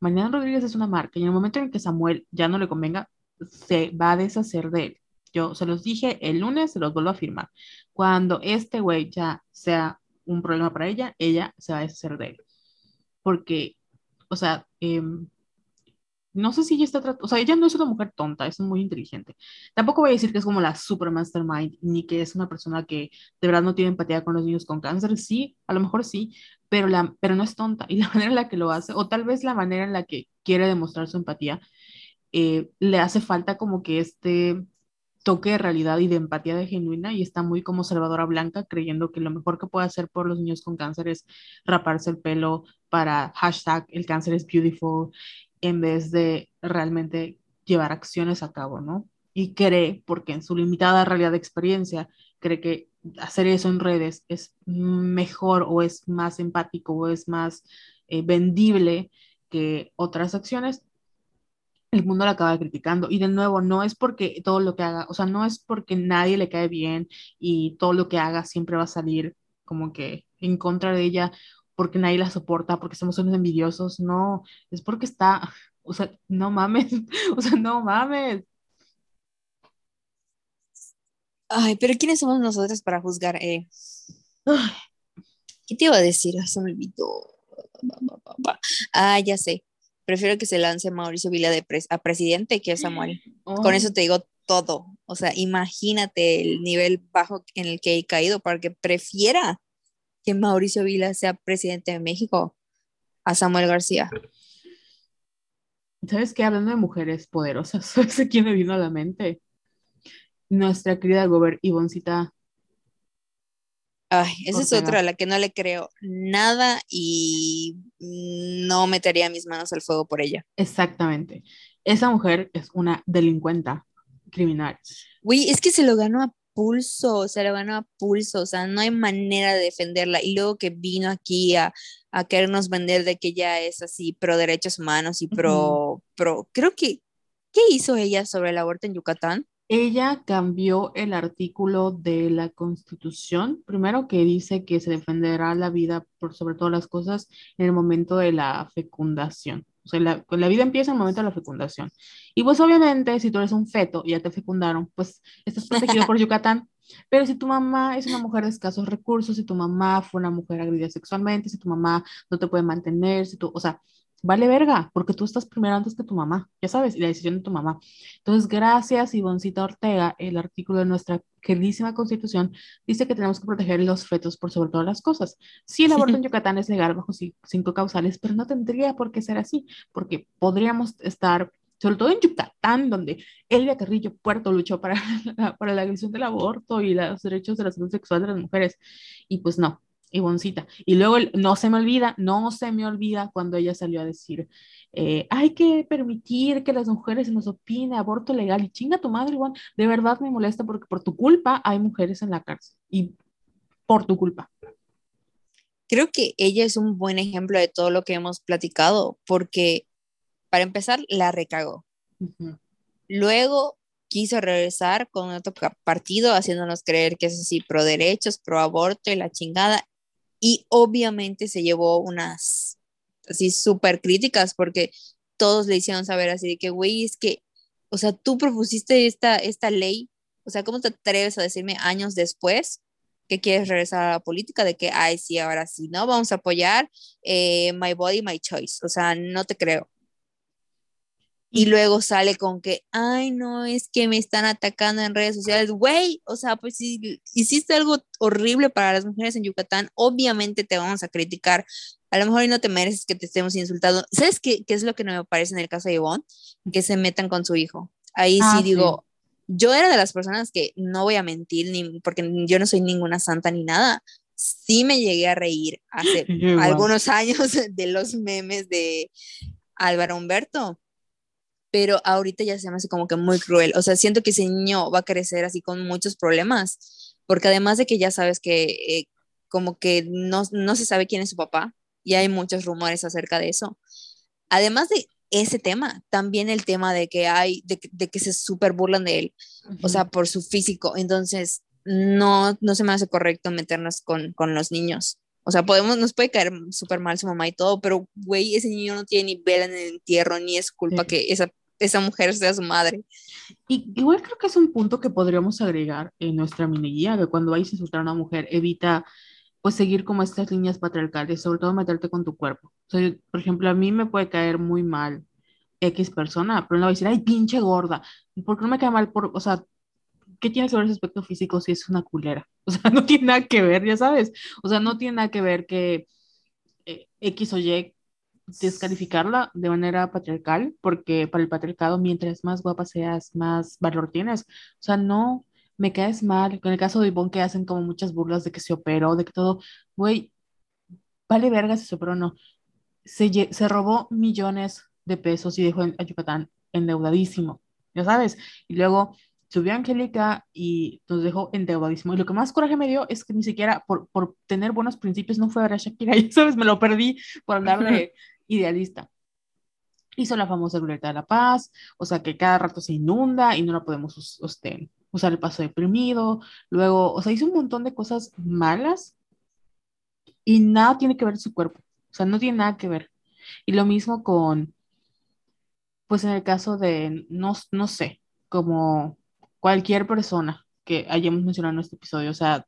Mariana Rodríguez es una marca y en el momento en que Samuel ya no le convenga, se va a deshacer de él. Yo se los dije el lunes, se los vuelvo a afirmar. Cuando este güey ya sea un problema para ella, ella se va a deshacer de él. Porque, o sea, eh, no sé si ella está tratando, o sea, ella no es una mujer tonta, es muy inteligente. Tampoco voy a decir que es como la super mastermind, ni que es una persona que de verdad no tiene empatía con los niños con cáncer. Sí, a lo mejor sí, pero, la, pero no es tonta. Y <laughs> la manera en la que lo hace, o tal vez la manera en la que quiere demostrar su empatía, eh, le hace falta como que este toque de realidad y de empatía de genuina y está muy como Salvadora Blanca creyendo que lo mejor que puede hacer por los niños con cáncer es raparse el pelo para hashtag el cáncer es beautiful en vez de realmente llevar acciones a cabo, ¿no? Y cree, porque en su limitada realidad de experiencia, cree que hacer eso en redes es mejor o es más empático o es más eh, vendible que otras acciones, el mundo la acaba criticando. Y de nuevo, no es porque todo lo que haga, o sea, no es porque nadie le cae bien y todo lo que haga siempre va a salir como que en contra de ella porque nadie la soporta, porque somos unos envidiosos, no, es porque está, o sea, no mames, <laughs> o sea, no mames.
Ay, pero ¿quiénes somos nosotros para juzgar? Eh? ¿Qué te iba a decir? Se me olvidó. Ah, ya sé. Prefiero que se lance Mauricio Vila de a presidente que a Samuel. Con eso te digo todo. O sea, imagínate el nivel bajo en el que he caído para que prefiera que Mauricio Vila sea presidente de México a Samuel García.
¿Sabes qué? Hablando de mujeres poderosas, <laughs> ¿sabes quién me vino a la mente? Nuestra querida Gober Ivoncita.
Ay, esa es otra a la que no le creo nada y no metería mis manos al fuego por ella.
Exactamente. Esa mujer es una delincuenta criminal.
Uy, es que se lo ganó a pulso, o sea, lo ganó a pulso, o sea, no hay manera de defenderla. Y luego que vino aquí a, a querernos vender de que ella es así pro derechos humanos y pro, pro, creo que, ¿qué hizo ella sobre el aborto en Yucatán?
Ella cambió el artículo de la Constitución, primero que dice que se defenderá la vida por sobre todas las cosas en el momento de la fecundación. O sea, la, la, vida empieza en el momento de la fecundación. Y pues obviamente, si tú eres un feto y ya te fecundaron, pues estás protegido por <laughs> Yucatán. Pero si tu mamá es una mujer de escasos recursos, si tu mamá fue una mujer agredida sexualmente, si tu mamá no te puede mantener, si tú, o sea, vale verga, porque tú estás primero antes que tu mamá, ya sabes, y la decisión de tu mamá. Entonces, gracias, Ivoncita Ortega, el artículo de nuestra queridísima constitución dice que tenemos que proteger los fetos por sobre todas las cosas. Sí, el aborto en <laughs> Yucatán es legal bajo cinco causales, pero no tendría por qué ser así, porque podríamos estar sobre todo en Yucatán, donde Elvia Carrillo Puerto luchó para <laughs> la, para la agresión del aborto y los derechos de la salud sexual de las mujeres. Y pues no, Ivoncita. Y luego no se me olvida, no se me olvida cuando ella salió a decir, eh, hay que permitir que las mujeres nos opinen, aborto legal, y chinga tu madre, Ivonne, de verdad me molesta porque por tu culpa hay mujeres en la cárcel, y por tu culpa.
Creo que ella es un buen ejemplo de todo lo que hemos platicado, porque para empezar, la recagó. Luego quiso regresar con otro partido, haciéndonos creer que es así, pro derechos, pro aborto y la chingada. Y obviamente se llevó unas así súper críticas porque todos le hicieron saber así de que, güey, es que, o sea, tú propusiste esta, esta ley, o sea, ¿cómo te atreves a decirme años después que quieres regresar a la política? De que, ay, sí, ahora sí, ¿no? Vamos a apoyar eh, My Body, My Choice. O sea, no te creo y luego sale con que, ay, no, es que me están atacando en redes sociales. Güey, o sea, pues si hiciste algo horrible para las mujeres en Yucatán, obviamente te vamos a criticar. A lo mejor no te mereces que te estemos insultando. ¿Sabes qué, qué es lo que no me parece en el caso de Ivonne? Que se metan con su hijo. Ahí sí ah, digo, yo era de las personas que no voy a mentir, ni, porque yo no soy ninguna santa ni nada. Sí me llegué a reír hace <laughs> algunos años de los memes de Álvaro Humberto pero ahorita ya se me hace como que muy cruel. O sea, siento que ese niño va a crecer así con muchos problemas, porque además de que ya sabes que eh, como que no, no se sabe quién es su papá, y hay muchos rumores acerca de eso. Además de ese tema, también el tema de que hay, de, de que se súper burlan de él, o sea, por su físico. Entonces, no, no se me hace correcto meternos con, con los niños. O sea, podemos, nos puede caer súper mal su mamá y todo, pero, güey, ese niño no tiene ni vela en el entierro, ni es culpa que esa esa mujer sea su madre.
Igual creo que es un punto que podríamos agregar en nuestra mini guía, que cuando vayas a insultar a una mujer, evita pues seguir como estas líneas patriarcales, sobre todo meterte con tu cuerpo. O sea, por ejemplo, a mí me puede caer muy mal X persona, pero no va a decir, ay, pinche gorda, ¿por qué no me cae mal por, o sea, ¿qué tiene que ver ese aspecto físico si es una culera? <laughs> O sea, no tiene nada que ver, ya sabes. O sea, no tiene nada que ver que eh, X o Y descalificarla de manera patriarcal, porque para el patriarcado, mientras más guapa seas, más valor tienes. O sea, no me caes mal. En el caso de Ivonne, que hacen como muchas burlas de que se operó, de que todo, güey, vale verga si se operó o no. Se, se robó millones de pesos y dejó a Yucatán endeudadísimo, ya sabes. Y luego subió Angélica y nos dejó endeudadísimo. Y lo que más coraje me dio es que ni siquiera por, por tener buenos principios no fue a ver a Shakira, <laughs> ya sabes, me lo perdí por hablar de, <laughs> idealista. Hizo la famosa ruleta de la paz, o sea que cada rato se inunda y no la podemos usar el paso deprimido. Luego, o sea, hizo un montón de cosas malas y nada tiene que ver su cuerpo. O sea, no tiene nada que ver. Y lo mismo con, pues en el caso de, no, no sé, como cualquier persona que hayamos mencionado en este episodio, o sea,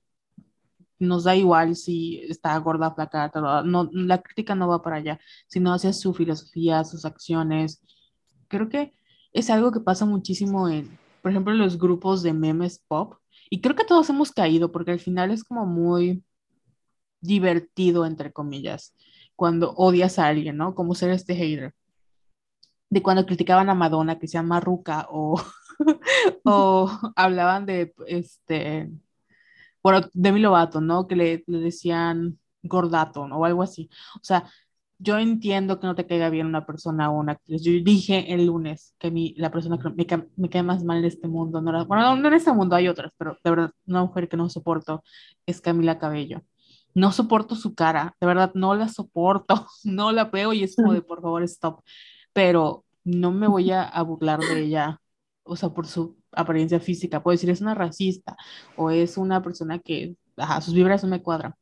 nos da igual si está gorda, flaca, no, la crítica no va para allá, sino hacia su filosofía, sus acciones. Creo que es algo que pasa muchísimo en, por ejemplo, los grupos de memes pop, y creo que todos hemos caído, porque al final es como muy divertido, entre comillas, cuando odias a alguien, ¿no? Como ser este hater. De cuando criticaban a Madonna, que se llama o, <laughs> o hablaban de, este, bueno, Demi Lovato, ¿no? Que le, decían gordato, ¿no? O algo así. O sea, yo entiendo que no te caiga bien una persona o una actriz. Yo dije el lunes que mi, la persona que me, me cae más mal en este mundo, no bueno, no en este mundo hay otras, pero de verdad, una mujer que no soporto es Camila Cabello. No soporto su cara, de verdad, no la soporto, <laughs> no la veo y es como de por favor, stop. Pero no me voy a, a burlar de ella, o sea, por su apariencia física, puedo decir es una racista o es una persona que, ajá, sus vibras no me cuadran,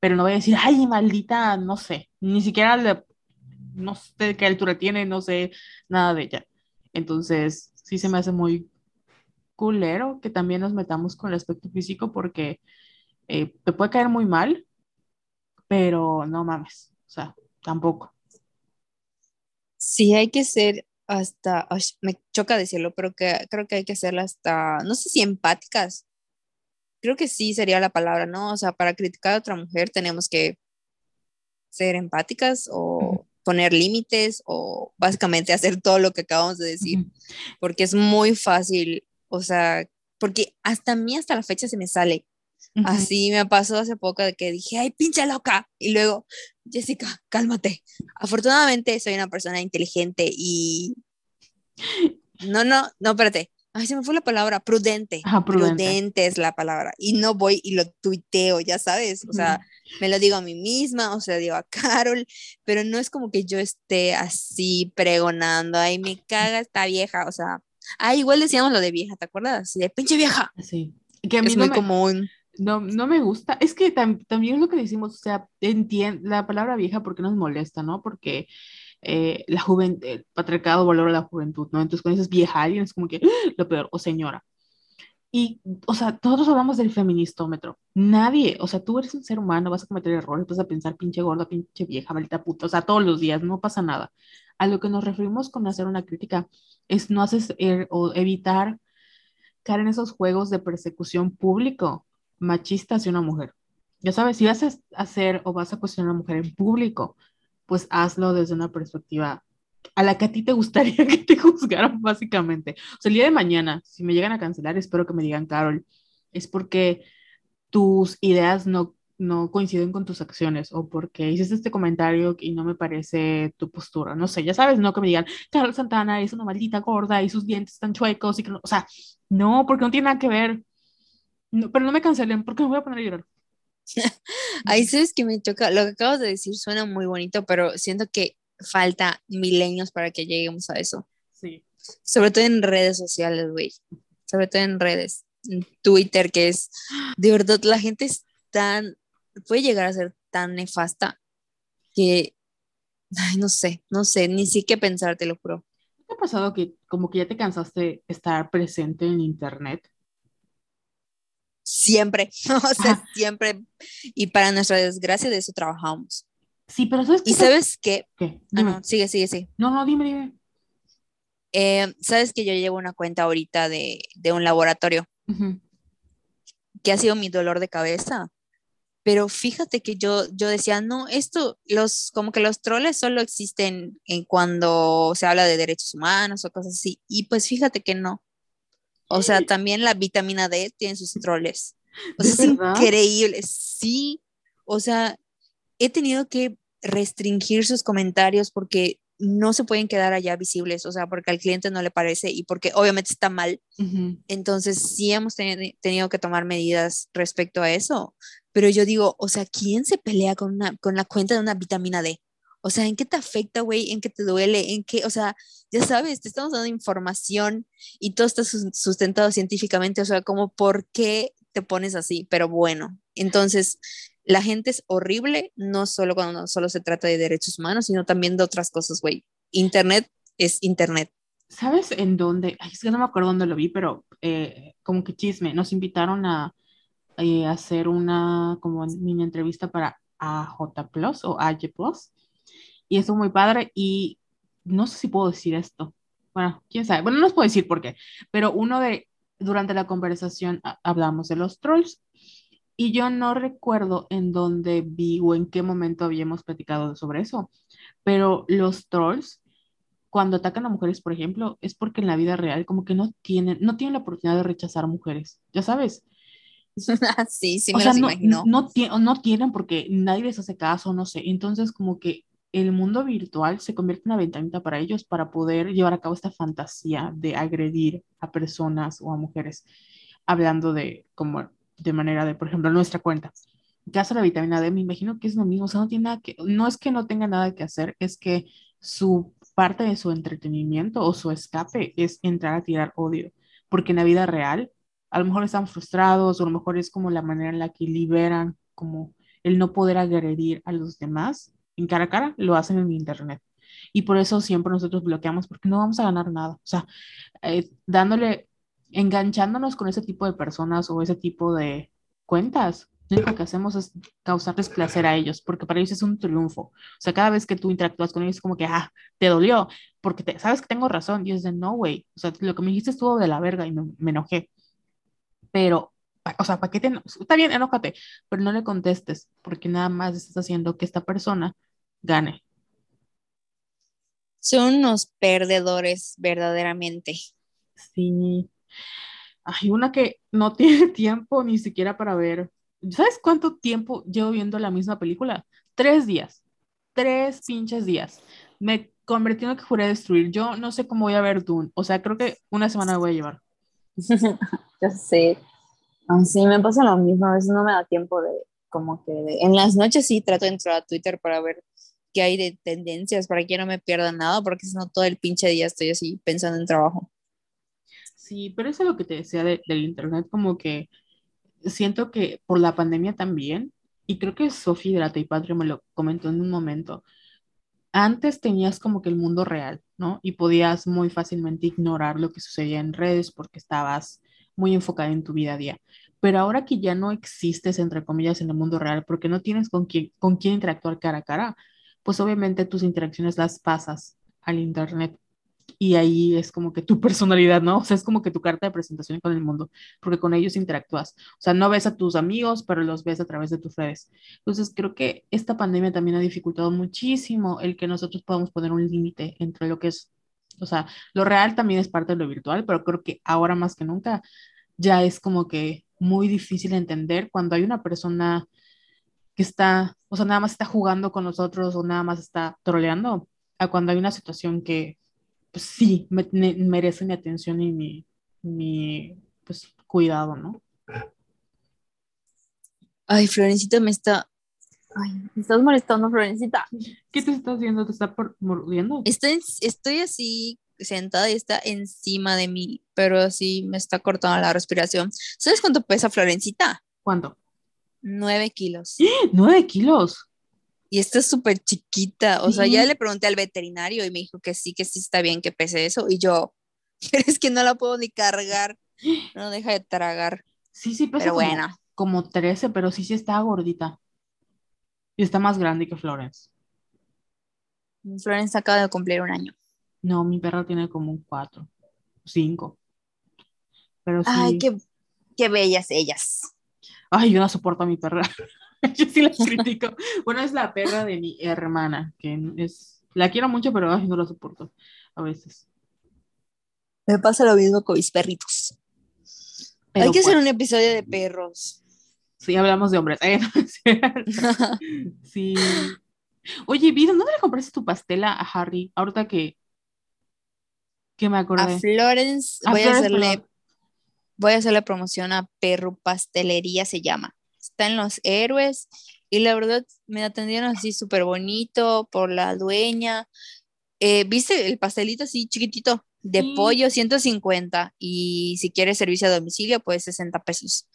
pero no voy a decir, ay, maldita, no sé, ni siquiera le, no sé qué altura tiene, no sé nada de ella. Entonces, sí se me hace muy culero que también nos metamos con el aspecto físico porque eh, te puede caer muy mal, pero no mames, o sea, tampoco.
Sí, hay que ser hasta, me choca decirlo, pero que, creo que hay que hacerla hasta, no sé si empáticas, creo que sí sería la palabra, ¿no? O sea, para criticar a otra mujer tenemos que ser empáticas o poner límites o básicamente hacer todo lo que acabamos de decir, porque es muy fácil, o sea, porque hasta a mí hasta la fecha se me sale Así me pasó hace poco de que dije, ay, pinche loca. Y luego, Jessica, cálmate. Afortunadamente soy una persona inteligente y... No, no, no, espérate. Ay, se me fue la palabra, prudente. prudente. es la palabra. Y no voy y lo tuiteo, ya sabes. O sea, me lo digo a mí misma, o sea, digo a Carol, pero no es como que yo esté así pregonando, ay, me caga esta vieja. O sea, ah, igual decíamos lo de vieja, ¿te acuerdas? De pinche vieja.
Sí. Que a mí es muy común. No, no me gusta. Es que también es lo que decimos, o sea, la palabra vieja porque nos molesta, ¿no? Porque eh, la juventud, el patriarcado valora la juventud, ¿no? Entonces cuando dices vieja alguien es como que ¡Ah! lo peor, o señora. Y, o sea, todos hablamos del feministómetro. Nadie, o sea, tú eres un ser humano, vas a cometer errores, vas a pensar pinche gorda, pinche vieja, maldita puta, o sea, todos los días, no pasa nada. A lo que nos referimos con hacer una crítica es no haces er, o evitar caer en esos juegos de persecución público machista hacia una mujer. Ya sabes, si vas a hacer o vas a cuestionar a una mujer en público, pues hazlo desde una perspectiva a la que a ti te gustaría <laughs> que te juzgaran, básicamente. O sea, el día de mañana, si me llegan a cancelar, espero que me digan, Carol, es porque tus ideas no, no coinciden con tus acciones o porque hiciste este comentario y no me parece tu postura. No sé, ya sabes, no que me digan, Carol Santana es una maldita gorda y sus dientes están chuecos y que no, o sea, no, porque no tiene nada que ver. No, pero no me cancelen porque me voy a poner a llorar. <laughs>
Ahí sabes que me choca, lo que acabas de decir suena muy bonito, pero siento que falta milenios para que lleguemos a eso.
Sí.
Sobre todo en redes sociales, güey. Sobre todo en redes. En Twitter, que es, de verdad, la gente es tan, puede llegar a ser tan nefasta que, ay, no sé, no sé, ni siquiera pensar, te lo juro.
¿Te ha pasado que como que ya te cansaste de estar presente en internet?
Siempre, <laughs> o sea, siempre. Y para nuestra desgracia de eso trabajamos.
Sí, pero ¿sabes
qué? ¿Y sabes qué? ¿Qué? Ah, no, sigue, sigue, sigue.
No, no, dime, dime.
Eh, sabes que yo llevo una cuenta ahorita de, de un laboratorio que ha sido mi dolor de cabeza. Pero fíjate que yo, yo decía, no, esto, los, como que los troles solo existen en cuando se habla de derechos humanos o cosas así. Y pues fíjate que no. O sea, también la vitamina D tiene sus troles. O sea, es increíble. Sí, o sea, he tenido que restringir sus comentarios porque no se pueden quedar allá visibles, o sea, porque al cliente no le parece y porque obviamente está mal. Entonces, sí hemos tenido que tomar medidas respecto a eso. Pero yo digo, o sea, ¿quién se pelea con, una, con la cuenta de una vitamina D? O sea, ¿en qué te afecta, güey? ¿En qué te duele? ¿En qué? O sea, ya sabes, te estamos dando información y todo está sustentado científicamente. O sea, como, ¿por qué te pones así? Pero bueno, entonces, la gente es horrible, no solo cuando solo se trata de derechos humanos, sino también de otras cosas, güey. Internet es Internet.
¿Sabes en dónde? Ay, es que no me acuerdo dónde lo vi, pero eh, como que chisme. Nos invitaron a eh, hacer una como mini entrevista para AJ Plus o AJ Plus y estuvo muy padre y no sé si puedo decir esto. Bueno, quién sabe. Bueno, no os puedo decir por qué, pero uno de, durante la conversación hablamos de los trolls y yo no recuerdo en dónde vi o en qué momento habíamos platicado sobre eso, pero los trolls cuando atacan a mujeres, por ejemplo, es porque en la vida real como que no tienen, no tienen la oportunidad de rechazar mujeres, ya sabes. <laughs>
Sí, sí, me o
no, imagino. No, no, tienen porque nadie les hace caso, no sé. Entonces, como que el mundo virtual se convierte en una ventanita para ellos para poder llevar a cabo esta fantasía de agredir a personas o a mujeres, hablando de como de manera de, por ejemplo, nuestra cuenta. En caso de la vitamina D, me imagino que es lo mismo, o sea, no tiene nada que, no es que no tenga nada que hacer, es que su parte de su entretenimiento o su escape es entrar a tirar odio, porque en la vida real a lo mejor están frustrados o a lo mejor es como la manera en la que liberan como el no poder agredir a los demás en cara a cara, lo hacen en internet. Y por eso siempre nosotros bloqueamos, porque no vamos a ganar nada. O sea, eh, dándole, enganchándonos con ese tipo de personas o ese tipo de cuentas, lo único que hacemos es causarles placer a ellos, porque para ellos es un triunfo. O sea, cada vez que tú interactúas con ellos es como que, ah, te dolió, porque te, sabes que tengo razón. Y es de, no, güey. O sea, lo que me dijiste estuvo de la verga y me, me enojé. Pero o sea, ¿para qué te Está bien, enójate, pero no le contestes, porque nada más estás haciendo que esta persona gane.
Son unos perdedores, verdaderamente.
Sí. Hay una que no <laughs> tiene tiempo ni siquiera para ver. ¿Sabes cuánto tiempo llevo viendo la misma película? Tres días. Tres pinches días. Me convertí en lo que juré destruir. Yo no sé cómo voy a ver Dune. O sea, creo que una semana voy a llevar. <laughs>
Yo sé. Sí, me pasa lo mismo. A veces no me da tiempo de, como que, en las noches sí trato de entrar a Twitter para ver qué hay de tendencias, para que no me pierda nada, porque si no todo el pinche día estoy así pensando en trabajo.
Sí, pero eso es lo que te decía del internet, como que siento que por la pandemia también, y creo que Sofía de la Patria me lo comentó en un momento, antes tenías como que el mundo real, ¿no? Y podías muy fácilmente ignorar lo que sucedía en redes porque estabas muy enfocada en tu vida a día. Pero ahora que ya no existes, entre comillas, en el mundo real, porque no tienes con quién, con quién interactuar cara a cara, pues obviamente tus interacciones las pasas al internet y ahí es como que tu <laughs> personalidad, ¿no? O sea, es como que tu carta de presentación con el mundo, porque con ellos interactúas. O sea, no ves a tus amigos, pero los ves a través de tus redes. Entonces, creo que esta pandemia también ha dificultado muchísimo el que nosotros podamos poner un límite entre lo que es, o sea, lo real también es parte de lo virtual, pero creo que ahora más que nunca ya es como que muy difícil entender cuando hay una persona que está, o sea, nada más está jugando con nosotros o nada más está troleando, a cuando hay una situación que pues sí, merece mi atención y mi, mi pues, cuidado, ¿no?
Ay, Florencita me está... Ay, me estás molestando, Florencita.
¿Qué te estás haciendo? ¿Te está mordiendo?
Estoy, estoy así sentada y está encima de mí, pero así me está cortando la respiración. ¿Sabes cuánto pesa Florencita?
¿Cuánto?
Nueve kilos.
¿Nueve kilos?
y esta es súper chiquita, o sea, ya le pregunté al veterinario y me dijo que sí, que sí está bien que pese eso, y yo, pero <laughs> es que no la puedo ni cargar, no deja de tragar.
Sí, sí, pesa como, bueno. como 13, pero sí, sí está gordita. Y está más grande que Florence.
Florence acaba de cumplir un año.
No, mi perra tiene como un 4, 5.
Pero sí. Ay, qué, qué bellas ellas.
Ay, yo no soporto a mi perra. <laughs> yo sí la critico. Bueno, es la perra de mi hermana, que es, la quiero mucho, pero no la soporto a veces.
Me pasa lo mismo con mis perritos. Hay que hacer pues un episodio de perros.
Sí, hablamos de hombres. <laughs> <laughs> sí. Oye, Vida, ¿dónde le compraste tu pastela a Harry? Ahorita que, que me acordé.
A Florence, voy a hacerle, voy a hacerle promoción a Perro Pastelería, se llama está en Los Héroes y la verdad me atendieron así súper bonito por la dueña. Eh, ¿Viste el pastelito así chiquitito de pollo, 150 y si quieres servicio a domicilio, pues 60 pesos.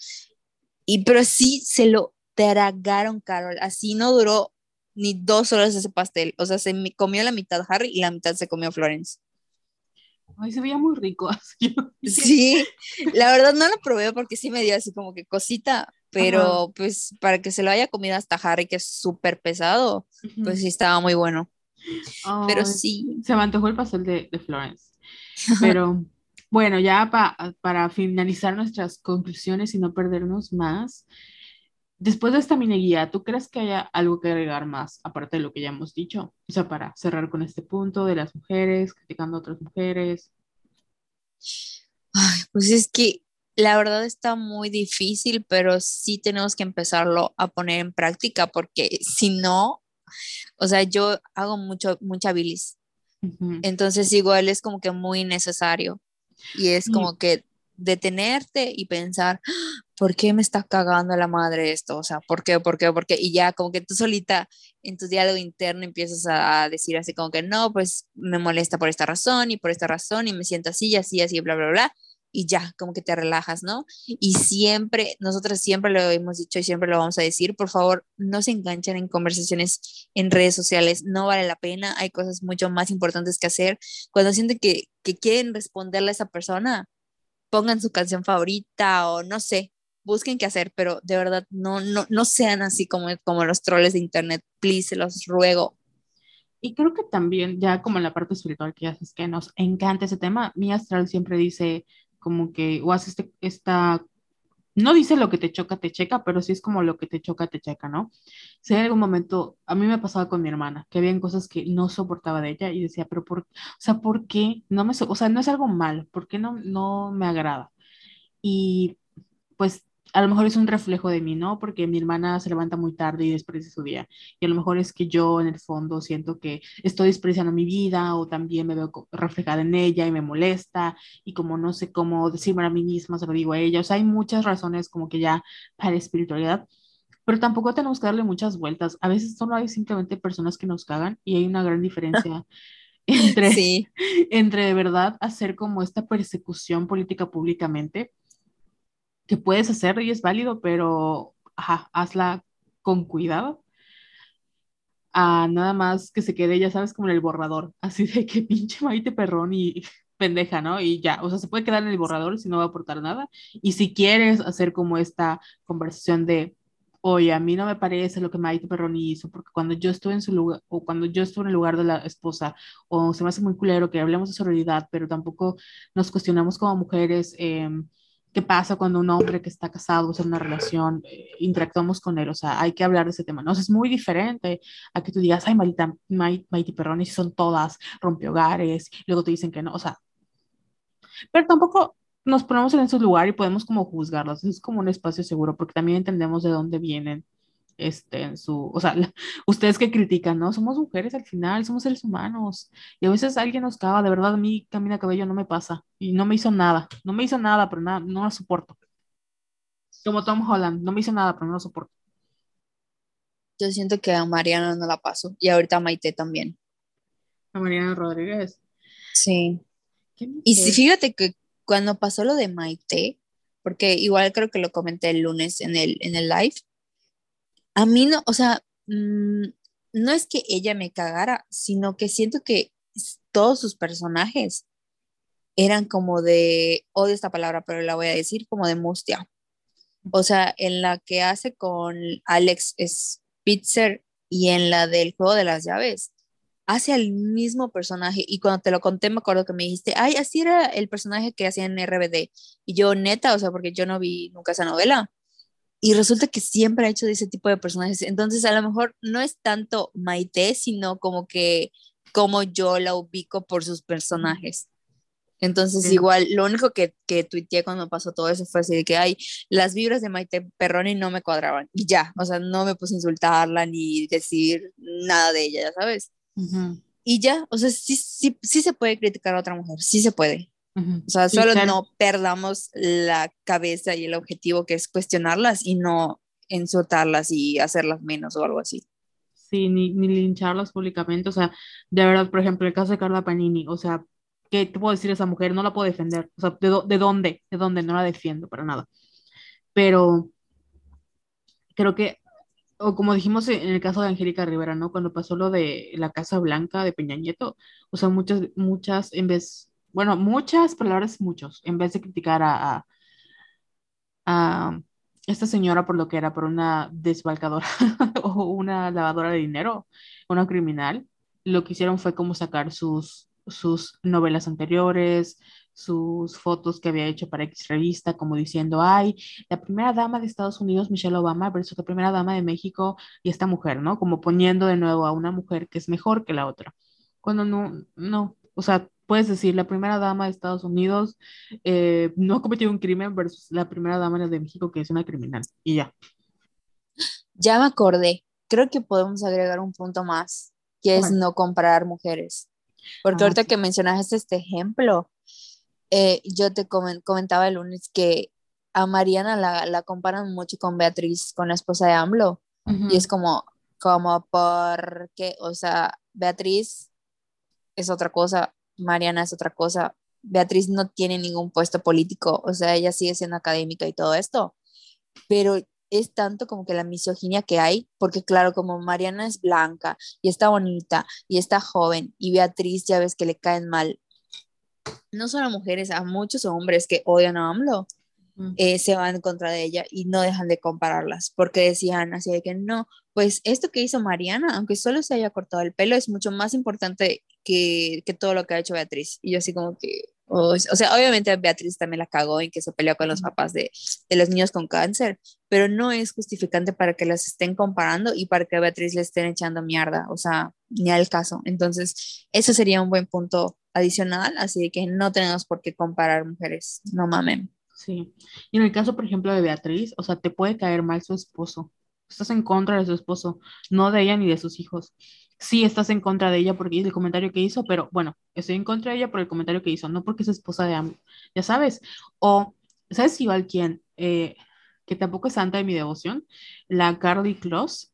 Y pero sí se lo tragaron, Carol, así no duró ni dos horas ese pastel, o sea, se comió la mitad Harry y la mitad se comió Florence.
Ay, se veía muy rico. <laughs>
Sí, la verdad no lo probé porque sí me dio así como que cosita, pero pues para que se lo haya comido hasta Harry, que es súper pesado, pues sí estaba muy bueno. pero sí.
Se me antojó el pastel de, de Florence. Pero bueno, ya para finalizar nuestras conclusiones y no perdernos más, después de esta mini guía, ¿tú crees que haya algo que agregar más, aparte de lo que ya hemos dicho? O sea, para cerrar con este punto de las mujeres, criticando a otras mujeres.
Ay, pues es que la verdad está muy difícil, pero sí tenemos que empezarlo a poner en práctica porque si no, o sea, yo hago mucho, mucha bilis. Entonces igual es como que muy necesario. Y es como que detenerte y pensar, ¿por qué me está cagando la madre esto? O sea, ¿por qué? ¿Por qué? ¿Por qué? Y ya como que tú solita en tu diálogo interno empiezas a decir así como que no, pues me molesta por esta razón y por esta razón y me siento así y así, así, bla, bla, bla y ya, como que te relajas, ¿no? Y siempre, nosotros siempre lo hemos dicho y siempre lo vamos a decir, por favor, no se enganchen en conversaciones en redes sociales, no vale la pena, hay cosas mucho más importantes que hacer. Cuando sienten que, que quieren responderle a esa persona, pongan su canción favorita o no sé, busquen qué hacer, pero de verdad no, no, no sean así como, como los troles de internet, please, se los ruego.
Y creo que también, ya como en la parte espiritual que haces, que nos encanta ese tema, mi astral siempre dice, como que, o hace este, esta, no dice lo que te choca, te checa, pero sí es como lo que te choca, te checa, ¿no? Si hay algún momento, a mí me pasaba con mi hermana, que habían cosas que no soportaba de ella y decía, pero por, o sea, ¿por qué? No me, o sea, no es algo mal, ¿por qué no, no me agrada? y pues a lo mejor es un reflejo de mí, ¿no? Porque mi hermana se levanta muy tarde y desprecia su día. Y a lo mejor es que yo en el fondo siento que estoy despreciando mi vida o también me veo reflejada en ella y me molesta y como no sé cómo decirme a mí misma, se lo digo a ella. O sea, hay muchas razones como que ya para espiritualidad, pero tampoco tenemos que darle muchas vueltas. A veces solo hay simplemente personas que nos cagan y hay una gran diferencia. <laughs> <laughs> entre, sí. entre de verdad hacer como esta persecución política públicamente que puedes hacer y es válido, pero ajá, hazla con cuidado. a nada más que se quede, ya sabes, como en el borrador, <laughs> así de que pinche Maite perrón y pendeja, ¿no? Y ya, o sea, se puede quedar en el borrador si no va a aportar nada. Y si quieres hacer como esta conversación de, oye, a mí no me parece lo que Maite Perroni hizo, porque cuando yo estuve en su lugar, o cuando yo estuve en el lugar de la esposa, o se me hace muy culero que hablemos de sororidad, pero tampoco nos cuestionamos como mujeres. Eh, qué pasa cuando un hombre que está casado, o sea, en una relación, eh, interactuamos con él, o sea, hay que hablar de ese tema, ¿no? es muy diferente a que tú digas, ay, Marita, Maite Perroni, son todas rompe hogares, luego te dicen que no, o sea, pero tampoco nos ponemos en su lugar y podemos como juzgarlos, es como un espacio seguro, porque también entendemos de dónde vienen este, en su, o sea, <laughs> ustedes que critican, ¿no? Somos mujeres al final, somos seres humanos. Y a veces alguien nos caga, de verdad, a mí Camina Cabello no me pasa. Y no me hizo nada, no me hizo nada, pero nada, no lo soporto. Como Tom Holland, no me hizo nada, pero no lo soporto.
Yo siento que a Mariana no la paso. Y ahorita a Maite también.
A Mariana Rodríguez.
Sí. Y si fíjate que cuando pasó lo de Maite, porque igual creo que lo comenté el lunes en el, en el live, a mí no, o sea, mm, no es que ella me cagara, sino que siento que todos sus personajes eran como de, odio esta palabra, pero la voy a decir, como de mustia. O sea, en la que hace con Alex Spitzer y en la del juego de las llaves, hace al mismo personaje. Y cuando te lo conté, me acuerdo que me dijiste, ay, así era el personaje que hacía en RBD. Y yo, neta, o sea, porque yo no vi nunca esa novela y resulta que siempre ha hecho de ese tipo de personajes. Entonces, a lo mejor no es tanto Maite, sino como que como yo la ubico por sus personajes. Entonces, igual, lo único que, que tuiteé cuando pasó todo eso fue así de que, ay, las vibras de Maite Perroni no me cuadraban. Y ya, o sea, no me puse a insultarla ni decir nada de ella, ya sabes. Y ya, o sea, sí, sí, sí se puede criticar a otra mujer, sí se puede. O sea, solo no perdamos la cabeza y el objetivo que es cuestionarlas y no insultarlas y hacerlas menos o algo así.
Sí, ni, ni lincharlas públicamente. O sea, de verdad, por ejemplo, el caso de Carla Panini, o sea, ¿qué te puedo decir a esa mujer? No la puedo defender. O sea, ¿de, de dónde? ¿De dónde? No la defiendo para nada. Pero creo que, o como dijimos en el caso de Angélica Rivera, ¿no? Cuando pasó lo de la Casa Blanca de Peña Nieto, o sea, muchas, muchas, en vez bueno, muchas palabras, muchos, en vez de criticar a, a, esta señora por lo que era, por una desbalcadora <laughs> o una lavadora de dinero, una criminal, lo que hicieron fue como sacar sus, sus novelas anteriores, sus fotos que había hecho para X revista, como diciendo, ay, la primera dama de Estados Unidos, Michelle Obama, versus la primera dama de México y esta mujer, ¿no? Como poniendo de nuevo a una mujer que es mejor que la otra. Cuando no, no, o sea, puedes decir, la primera dama de Estados Unidos eh, no ha cometido un crimen versus la primera dama de México que es una criminal. Y ya.
Ya me acordé. Creo que podemos agregar un punto más, que es no comparar mujeres. Porque ah, ahorita que mencionaste este ejemplo, eh, yo te comentaba el lunes que a Mariana la, la, comparan mucho con Beatriz, con la esposa de AMLO. Y es como, como porque, o sea, Beatriz es otra cosa, Mariana es otra cosa. Beatriz no tiene ningún puesto político, o sea, ella sigue siendo académica y todo esto, pero es tanto como que la misoginia que hay, porque claro, como Mariana es blanca y está bonita y está joven y Beatriz ya ves que le caen mal, no solo a mujeres, a muchos hombres que odian a AMLO, eh, se van en contra de ella y no dejan de compararlas, porque decían así de que no, pues esto que hizo Mariana, aunque solo se haya cortado el pelo, es mucho más importante que, que todo lo que ha hecho Beatriz. Y yo así como que, o sea, obviamente Beatriz también la cagó en que se peleó con los papás de, de, los niños con cáncer, pero no es justificante para que las estén comparando y para que a Beatriz le estén echando mierda, o sea, ni al caso. Entonces, eso sería un buen punto adicional, así que no tenemos por qué comparar mujeres, no mamen.
Sí. Y en el caso, por ejemplo, de Beatriz, o sea, te puede caer mal su esposo. Estás en contra de su esposo, no de ella ni de sus hijos. Sí, estás en contra de ella porque el comentario que hizo, pero bueno, estoy en contra de ella por el comentario que hizo, no porque es esposa de ambos, ya sabes. O, ¿sabes igual quién? Eh, que tampoco es santa de mi devoción, la Carly Close.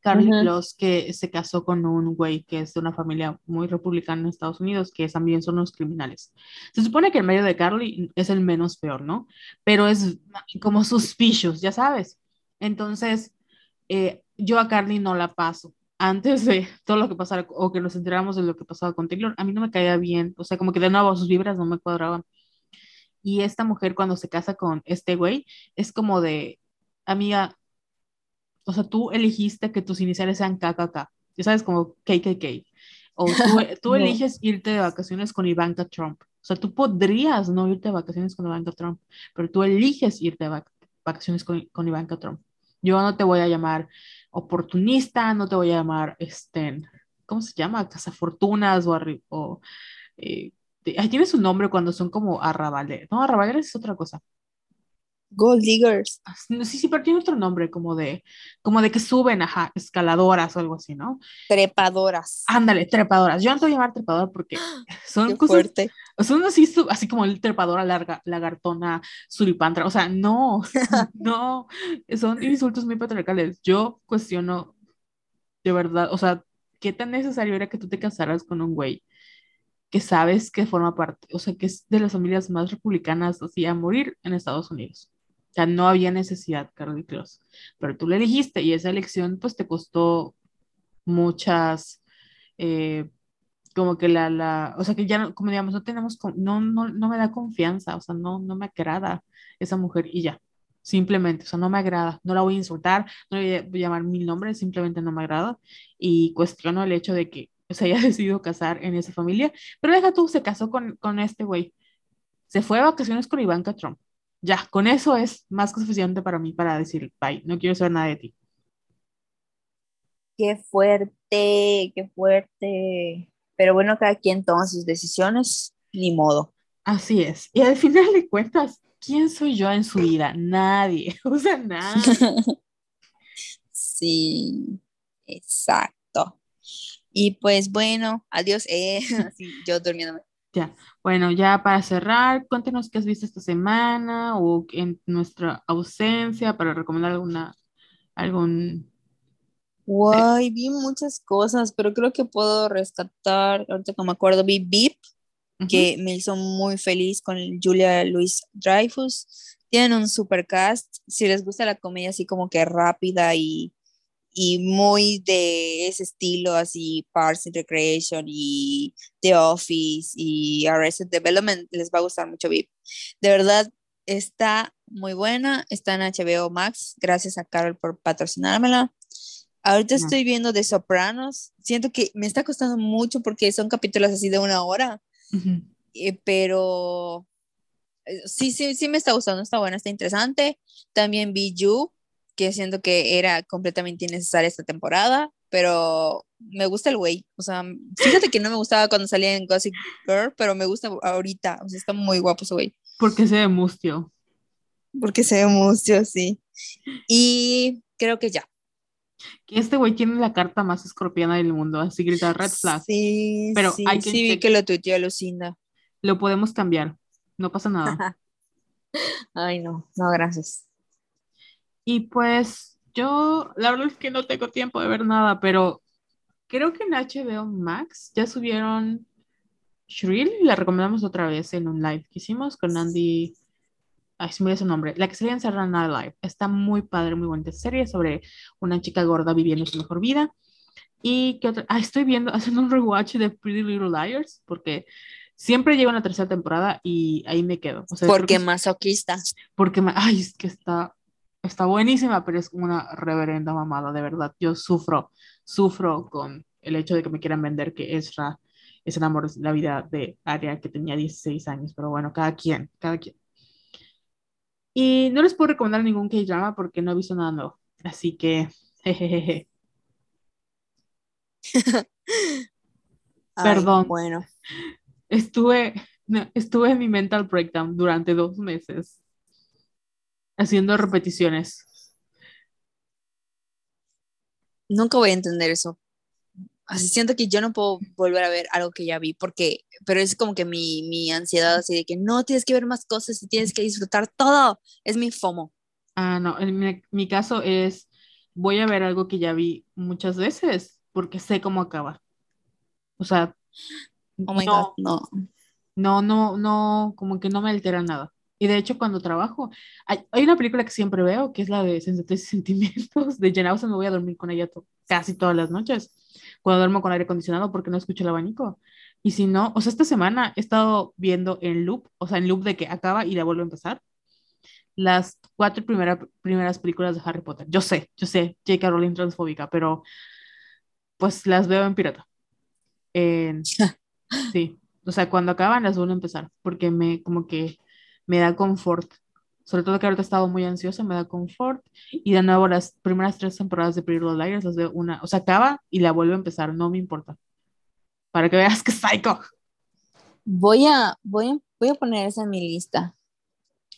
Carly Close que se casó con un güey que es de una familia muy republicana en Estados Unidos, que también son unos criminales. Se supone que el medio de Carly es el menos peor, ¿no? Pero es como suspicious, ya sabes. Entonces, eh, yo a Carly no la paso. Antes de todo lo que pasara, o que nos enteráramos de lo que pasaba con Taylor, a mí no me caía bien. O sea, como que de nuevo sus vibras no me cuadraban. Y esta mujer cuando se casa con este güey, es como de, amiga, o sea, tú elegiste que tus iniciales sean KKK, ya sabes, como KKK. O <laughs> tú, tú eliges irte de vacaciones con Ivanka Trump. O sea, tú podrías no irte de vacaciones con Ivanka Trump, pero tú eliges irte de vacaciones con, con, Ivanka Trump. Yo no te voy a llamar oportunista, no te voy a llamar, este, ¿cómo se llama? Cazafortunas o, o eh, ahí tiene su nombre cuando son como arrabales. No, arrabales es otra cosa.
Gold diggers.
Ah, sí, sí, pero tiene otro nombre, como de, como de que suben, ajá, escaladoras o algo así, ¿no?
Trepadoras.
Ándale, trepadoras. Yo no te voy a llamar trepador porque <gasps> son
Qué
cosas,
fuerte.
Son así, así como el trepadora larga, lagartona, suripantra, o sea, no, <laughs> no, son insultos muy patriarcales. Yo cuestiono, de verdad, o sea, ¿qué tan necesario era que tú te casaras con un güey que sabes que forma parte, o sea, que es de las familias más republicanas, así a morir en Estados Unidos? O sea, no había necesidad, Carly Close. Pero tú la elegiste y esa elección pues te costó muchas, eh, como que la, la, o sea, que ya, como digamos, no tenemos, no, no, no me da confianza, o sea, no, no me agrada esa mujer y ya, simplemente, o sea, no me agrada, no la voy a insultar, no le voy a llamar mil nombres, simplemente no me agrada y cuestiono el hecho de que se haya <laughs> decidido casar en esa familia, pero deja tú, se casó con, con este güey, se fue a vacaciones con Ivanka Trump ya, con eso es más que suficiente para mí para decir, bye, no quiero saber nada de ti.
Qué fuerte, qué fuerte. Pero bueno, cada quien toma sus decisiones, ni modo.
Así es. Y al final de cuentas, ¿quién soy yo en su vida? Nadie. <laughs> O sea, nadie. <laughs>
sí, exacto. Y pues bueno, adiós. Eh, <laughs> yo durmiéndome.
Ya, bueno, ya para cerrar, cuéntenos qué has visto esta semana o en nuestra ausencia para recomendar alguna, algún...
Guay, vi muchas cosas, pero creo que puedo rescatar, ahorita que me acuerdo, vi VIP, que me hizo muy feliz con Julia Louis Dreyfus. Tienen un super cast, si les gusta la comedia así como que rápida y y muy de ese estilo, así Parks and Recreation y The Office y Arrested Development, les va a gustar mucho VIP. De verdad, está muy buena, está en HBO Max, gracias a Carol por patrocinármela. Ahorita estoy viendo The Sopranos, siento que me está costando mucho porque son capítulos así de una hora, eh, pero eh, sí, sí, sí me está gustando, está buena, está interesante. También vi You, que siento que era completamente innecesaria esta temporada, pero me gusta el güey. O sea, fíjate que no me gustaba cuando salía en Gossip Girl, pero me gusta ahorita. O sea, está muy guapo ese güey.
Porque se ve mustio.
Porque se ve mustio, sí. Y creo que ya.
Que este güey tiene la carta más escorpiana del mundo, así grita red flag.
Sí, pero sí, hay que sí vi que lo tuiteó Lucinda.
Lo podemos cambiar, no pasa nada. <laughs>
Ay, no, no, gracias.
Y pues yo, la verdad es que no tengo tiempo de ver nada, pero creo que en HBO Max ya subieron Shrill, la recomendamos otra vez en un live que hicimos con Andy. Ay, se me olvidó su nombre. La que sería en Saturday Night Live. Está muy padre, muy buena serie sobre una chica gorda viviendo su mejor vida. Y que otra. Ah, estoy viendo, <laughs> haciendo un rewatch de Pretty Little Liars, porque siempre llego a la tercera temporada y ahí me quedo.
porque masoquista.
Porque, ay, es que está está buenísima, pero es una reverenda mamada, de verdad. Yo sufro, sufro con el hecho de que me quieran vender que Ezra es el amor de la vida de Aria que tenía 16 años, pero bueno, cada quien, cada quien. Y no les puedo recomendar ningún K-drama porque no he visto nada nuevo, así que, jejeje. <laughs> Perdón.
Bueno.
Estuve No, estuve en mi mental breakdown durante dos meses haciendo repeticiones.
Nunca voy a entender eso. Así siento que yo no puedo volver a ver algo que ya vi, porque, pero es como que mi, mi ansiedad así de que no tienes que ver más cosas y tienes que disfrutar todo. Es mi FOMO.
Ah, no, en mi, mi caso es, voy a ver algo que ya vi muchas veces, porque sé cómo acaba. O sea,
Oh my
no,
God, no.
no, no, no, como que no me altera nada. Y de hecho, cuando trabajo, hay, hay una película que siempre veo, que es la de Sensatez y Sentimientos, de Jane Austen, me voy a dormir con ella to- casi todas las noches, cuando duermo con aire acondicionado porque no escucho el abanico. Y si no, o sea, esta semana he estado viendo en loop, o sea, en loop de que acaba y la vuelve a empezar, las cuatro primera- primeras películas de Harry Potter. Yo sé, yo sé, J.K. Rowling transfóbica, pero pues las veo en pirata. En- <laughs> sí, o sea, cuando acaban las vuelvo a empezar, porque me, como que me da confort. Sobre todo que ahorita he estado muy ansiosa, me da confort. Y de nuevo, las primeras tres temporadas de Pretty Little Liars las veo una, o sea, acaba y la vuelvo a empezar, no me importa. Para que veas que psycho.
Voy a, voy a, voy a poner esa en mi lista.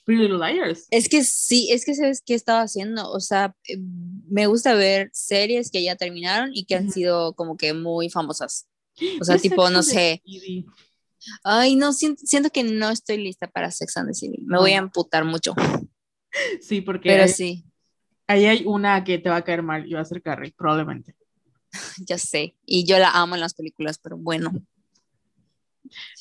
Pretty Little Liars.
Es que sí, es que sabes qué estaba haciendo. O sea, eh, me gusta ver series que ya terminaron y que han
Ujú.
sido como que muy famosas. O sea,
¿Qué
tipo, no sé. Ay, no, siento, siento que no estoy lista para Sex and the City. Me voy a
No.
emputar mucho. <laughs>
Sí, porque
Pero
ahí,
sí,
ahí hay una que te va a caer mal y va a ser Carrie, probablemente. <laughs>
ya sé. Y yo la amo en las películas, pero bueno.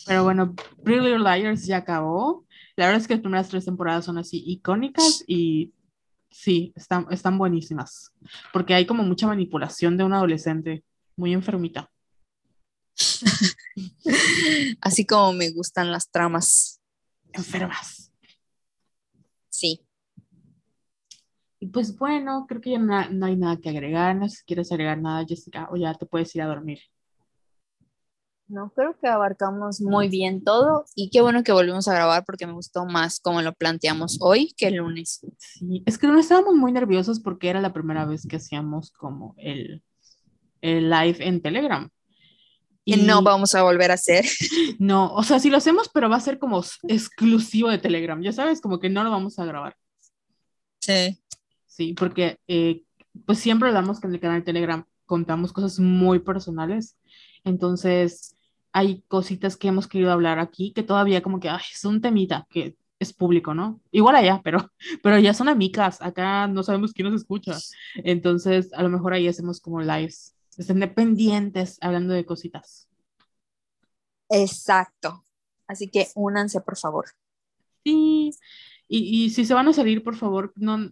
Pero bueno, Pretty Little Liars ya acabó. La verdad es que las primeras tres temporadas son así icónicas y sí, están, están buenísimas. Porque hay como mucha manipulación de un adolescente muy enfermita. <laughs>
Así como me gustan las tramas.
Enfermas.
Sí.
Y pues bueno, creo que ya no, no hay nada que agregar. No sé si quieres agregar nada, Jessica, o ya te puedes ir a dormir.
No, creo que abarcamos muy bien todo y qué bueno que volvimos a grabar porque me gustó más como lo planteamos hoy que el lunes.
Sí, es que no estábamos muy nerviosos porque era la primera vez que hacíamos como el, el live en Telegram.
Que no vamos a volver a hacer. <laughs>
No, o sea, sí lo hacemos, pero va a ser como exclusivo de Telegram, ya sabes, como que no lo vamos a grabar.
Sí.
Sí, porque eh, pues siempre hablamos que en el canal de Telegram contamos cosas muy personales, entonces hay cositas que hemos querido hablar aquí que todavía como que ay, es un temita que es público, ¿no? Igual allá, <laughs> pero, pero ya son amigas, acá no sabemos quién nos escucha, entonces a lo mejor ahí hacemos como lives, estén dependientes hablando de cositas.
Exacto. Así que únanse, por favor.
Sí, y, y si se van a salir, por favor, no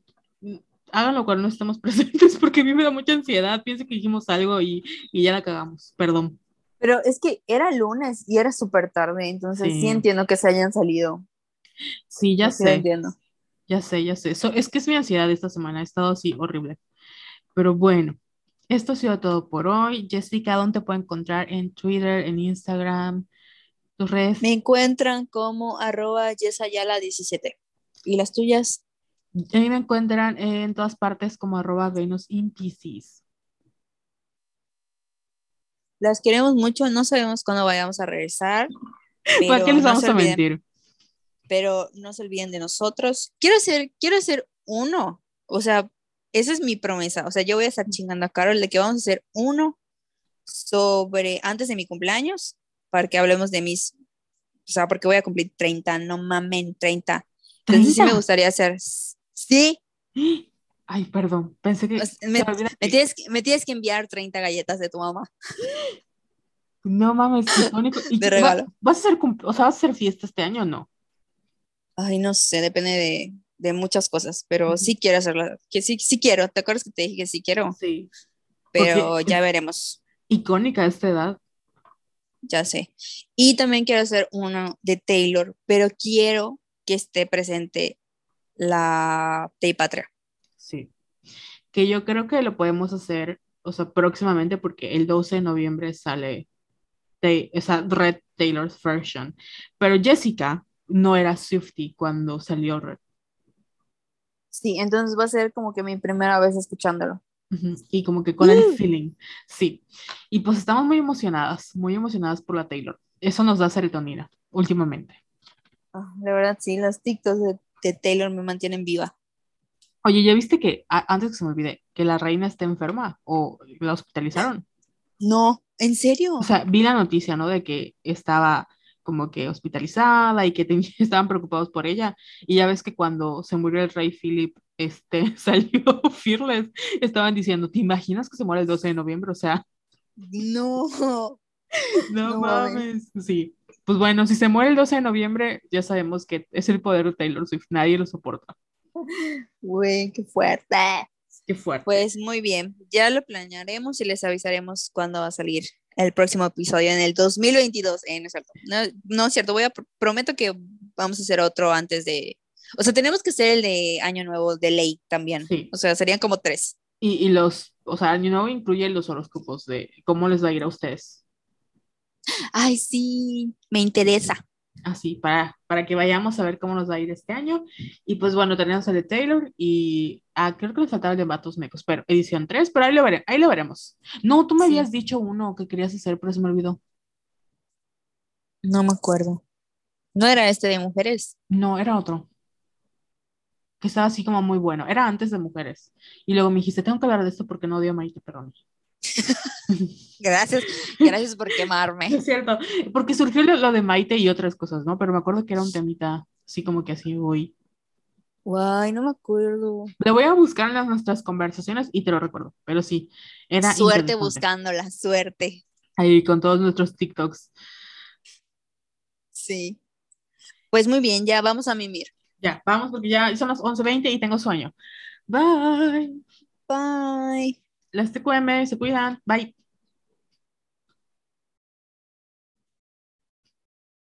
háganlo cuando no estemos <laughs> presentes, porque a mí me da mucha ansiedad. Pienso que dijimos algo y, y ya la cagamos. Perdón.
Pero es que era lunes y era súper tarde, entonces sí.
Sí.
entiendo que se hayan salido.
Sí, ya
Sí
sé,
entiendo.
ya sé, ya sé. So- es que es mi ansiedad esta semana, ha estado así horrible. Pero bueno, esto ha sido todo por hoy. Jessica, ¿dónde te puedo encontrar? En Twitter, en Instagram, tus redes.
Me encuentran como arroba yesayala17. ¿Y las tuyas?
A mí me encuentran en todas partes como arroba Venus.
Las queremos mucho, no sabemos cuándo vayamos a regresar. <laughs>
¿Para qué
pero
les
no
vamos a
olviden-
mentir?
Pero no se olviden de nosotros. Quiero hacer, quiero hacer uno. O sea, esa es mi promesa. O sea, yo voy a estar chingando a Carol de que vamos a hacer uno sobre antes de mi cumpleaños para que hablemos de mis. O sea, porque voy a cumplir 30, no mamen, 30. Entonces sí me
¿30?
gustaría hacer. Sí,
Ay, perdón, pensé que...
o sea,
se
me, tienes, que- me tienes que enviar 30 galletas de tu mamá.
No mames, icónico. <laughs> ¿Y
De
va-
regalo.
¿Vas a hacer, o sea, vas a hacer fiesta este año o no?
Ay, no sé, depende de, de muchas cosas, pero sí quiero hacerla. Que sí, sí quiero. ¿Te acuerdas que te dije que sí quiero?
Sí.
Pero
Porque
ya veremos.
Icónica a esta edad.
ya sé. Y también quiero hacer uno de Taylor, pero quiero que esté presente la Patria.
Sí. Que yo creo que lo podemos hacer, o sea, próximamente, porque el 12 de noviembre sale esa Red Taylor's version. Pero Jessica no era Swiftie cuando salió Red.
Sí, entonces va a ser como que mi primera vez escuchándolo.
Y como que con el
Mm.
feeling. Sí. Y pues estamos muy emocionadas, muy emocionadas por la Taylor. eso nos da serotonina últimamente.
Ah, la verdad, sí, los TikToks de, de Taylor me mantienen viva.
Oye, ¿ya viste que, a- antes que se me olvide, que la reina está enferma o la hospitalizaron?
No, ¿en serio?
O sea, vi la noticia, ¿no? De que estaba como que hospitalizada y que <laughs> estaban preocupados por ella. Y ya ves que cuando se murió el rey Philip, este, <laughs> salió Fearless, estaban diciendo, ¿te imaginas que se muere el 12 de noviembre? O sea,
no.
no,
No mames.
mames. Sí. Pues bueno, si se muere el 12 de noviembre, ya sabemos que es el poder de Taylor Swift, nadie lo soporta.
Güey, qué fuerte.
Qué fuerte.
Pues muy bien, ya lo planearemos y les avisaremos cuándo va a salir el próximo episodio en el 2022. Eh, no es cierto, no, no es cierto, voy a pr- prometo que vamos a hacer otro antes de, o sea, tenemos que hacer el de Año Nuevo de ley también.
Sí.
O sea, serían como tres.
Y, y los, o sea, Año Nuevo incluye los horóscopos de cómo les va a ir a ustedes.
Ay, sí, me interesa.
Así, para, para que vayamos a ver cómo nos va a ir este año. Y pues bueno, tenemos el de Taylor y ah, creo que le faltaba el de Vatos Mecos, pero edición 3, pero ahí lo, veré, ahí lo veremos. No, tú me
Sí.
habías dicho uno que querías hacer, pero se me olvidó.
No me acuerdo. No era este de mujeres.
No, era otro. Que estaba así como muy bueno. Era antes de mujeres. Y luego me dijiste, tengo que hablar de esto porque no odio a Maite Perroni. <laughs>
Gracias, gracias por quemarme.
Es cierto, porque surgió lo, de Maite y otras cosas, ¿no? Pero me acuerdo que era un temita así como que así voy.
Guay, no me acuerdo.
Le voy a buscar en las, nuestras conversaciones y te lo recuerdo. Pero sí, era
Suerte buscándola, suerte.
Ahí con todos nuestros TikToks.
Sí. Pues muy bien, ya vamos a mimir.
Ya, vamos porque ya son las 11.20 y tengo sueño. Bye.
Bye.
Las TQM se cuidan. Bye.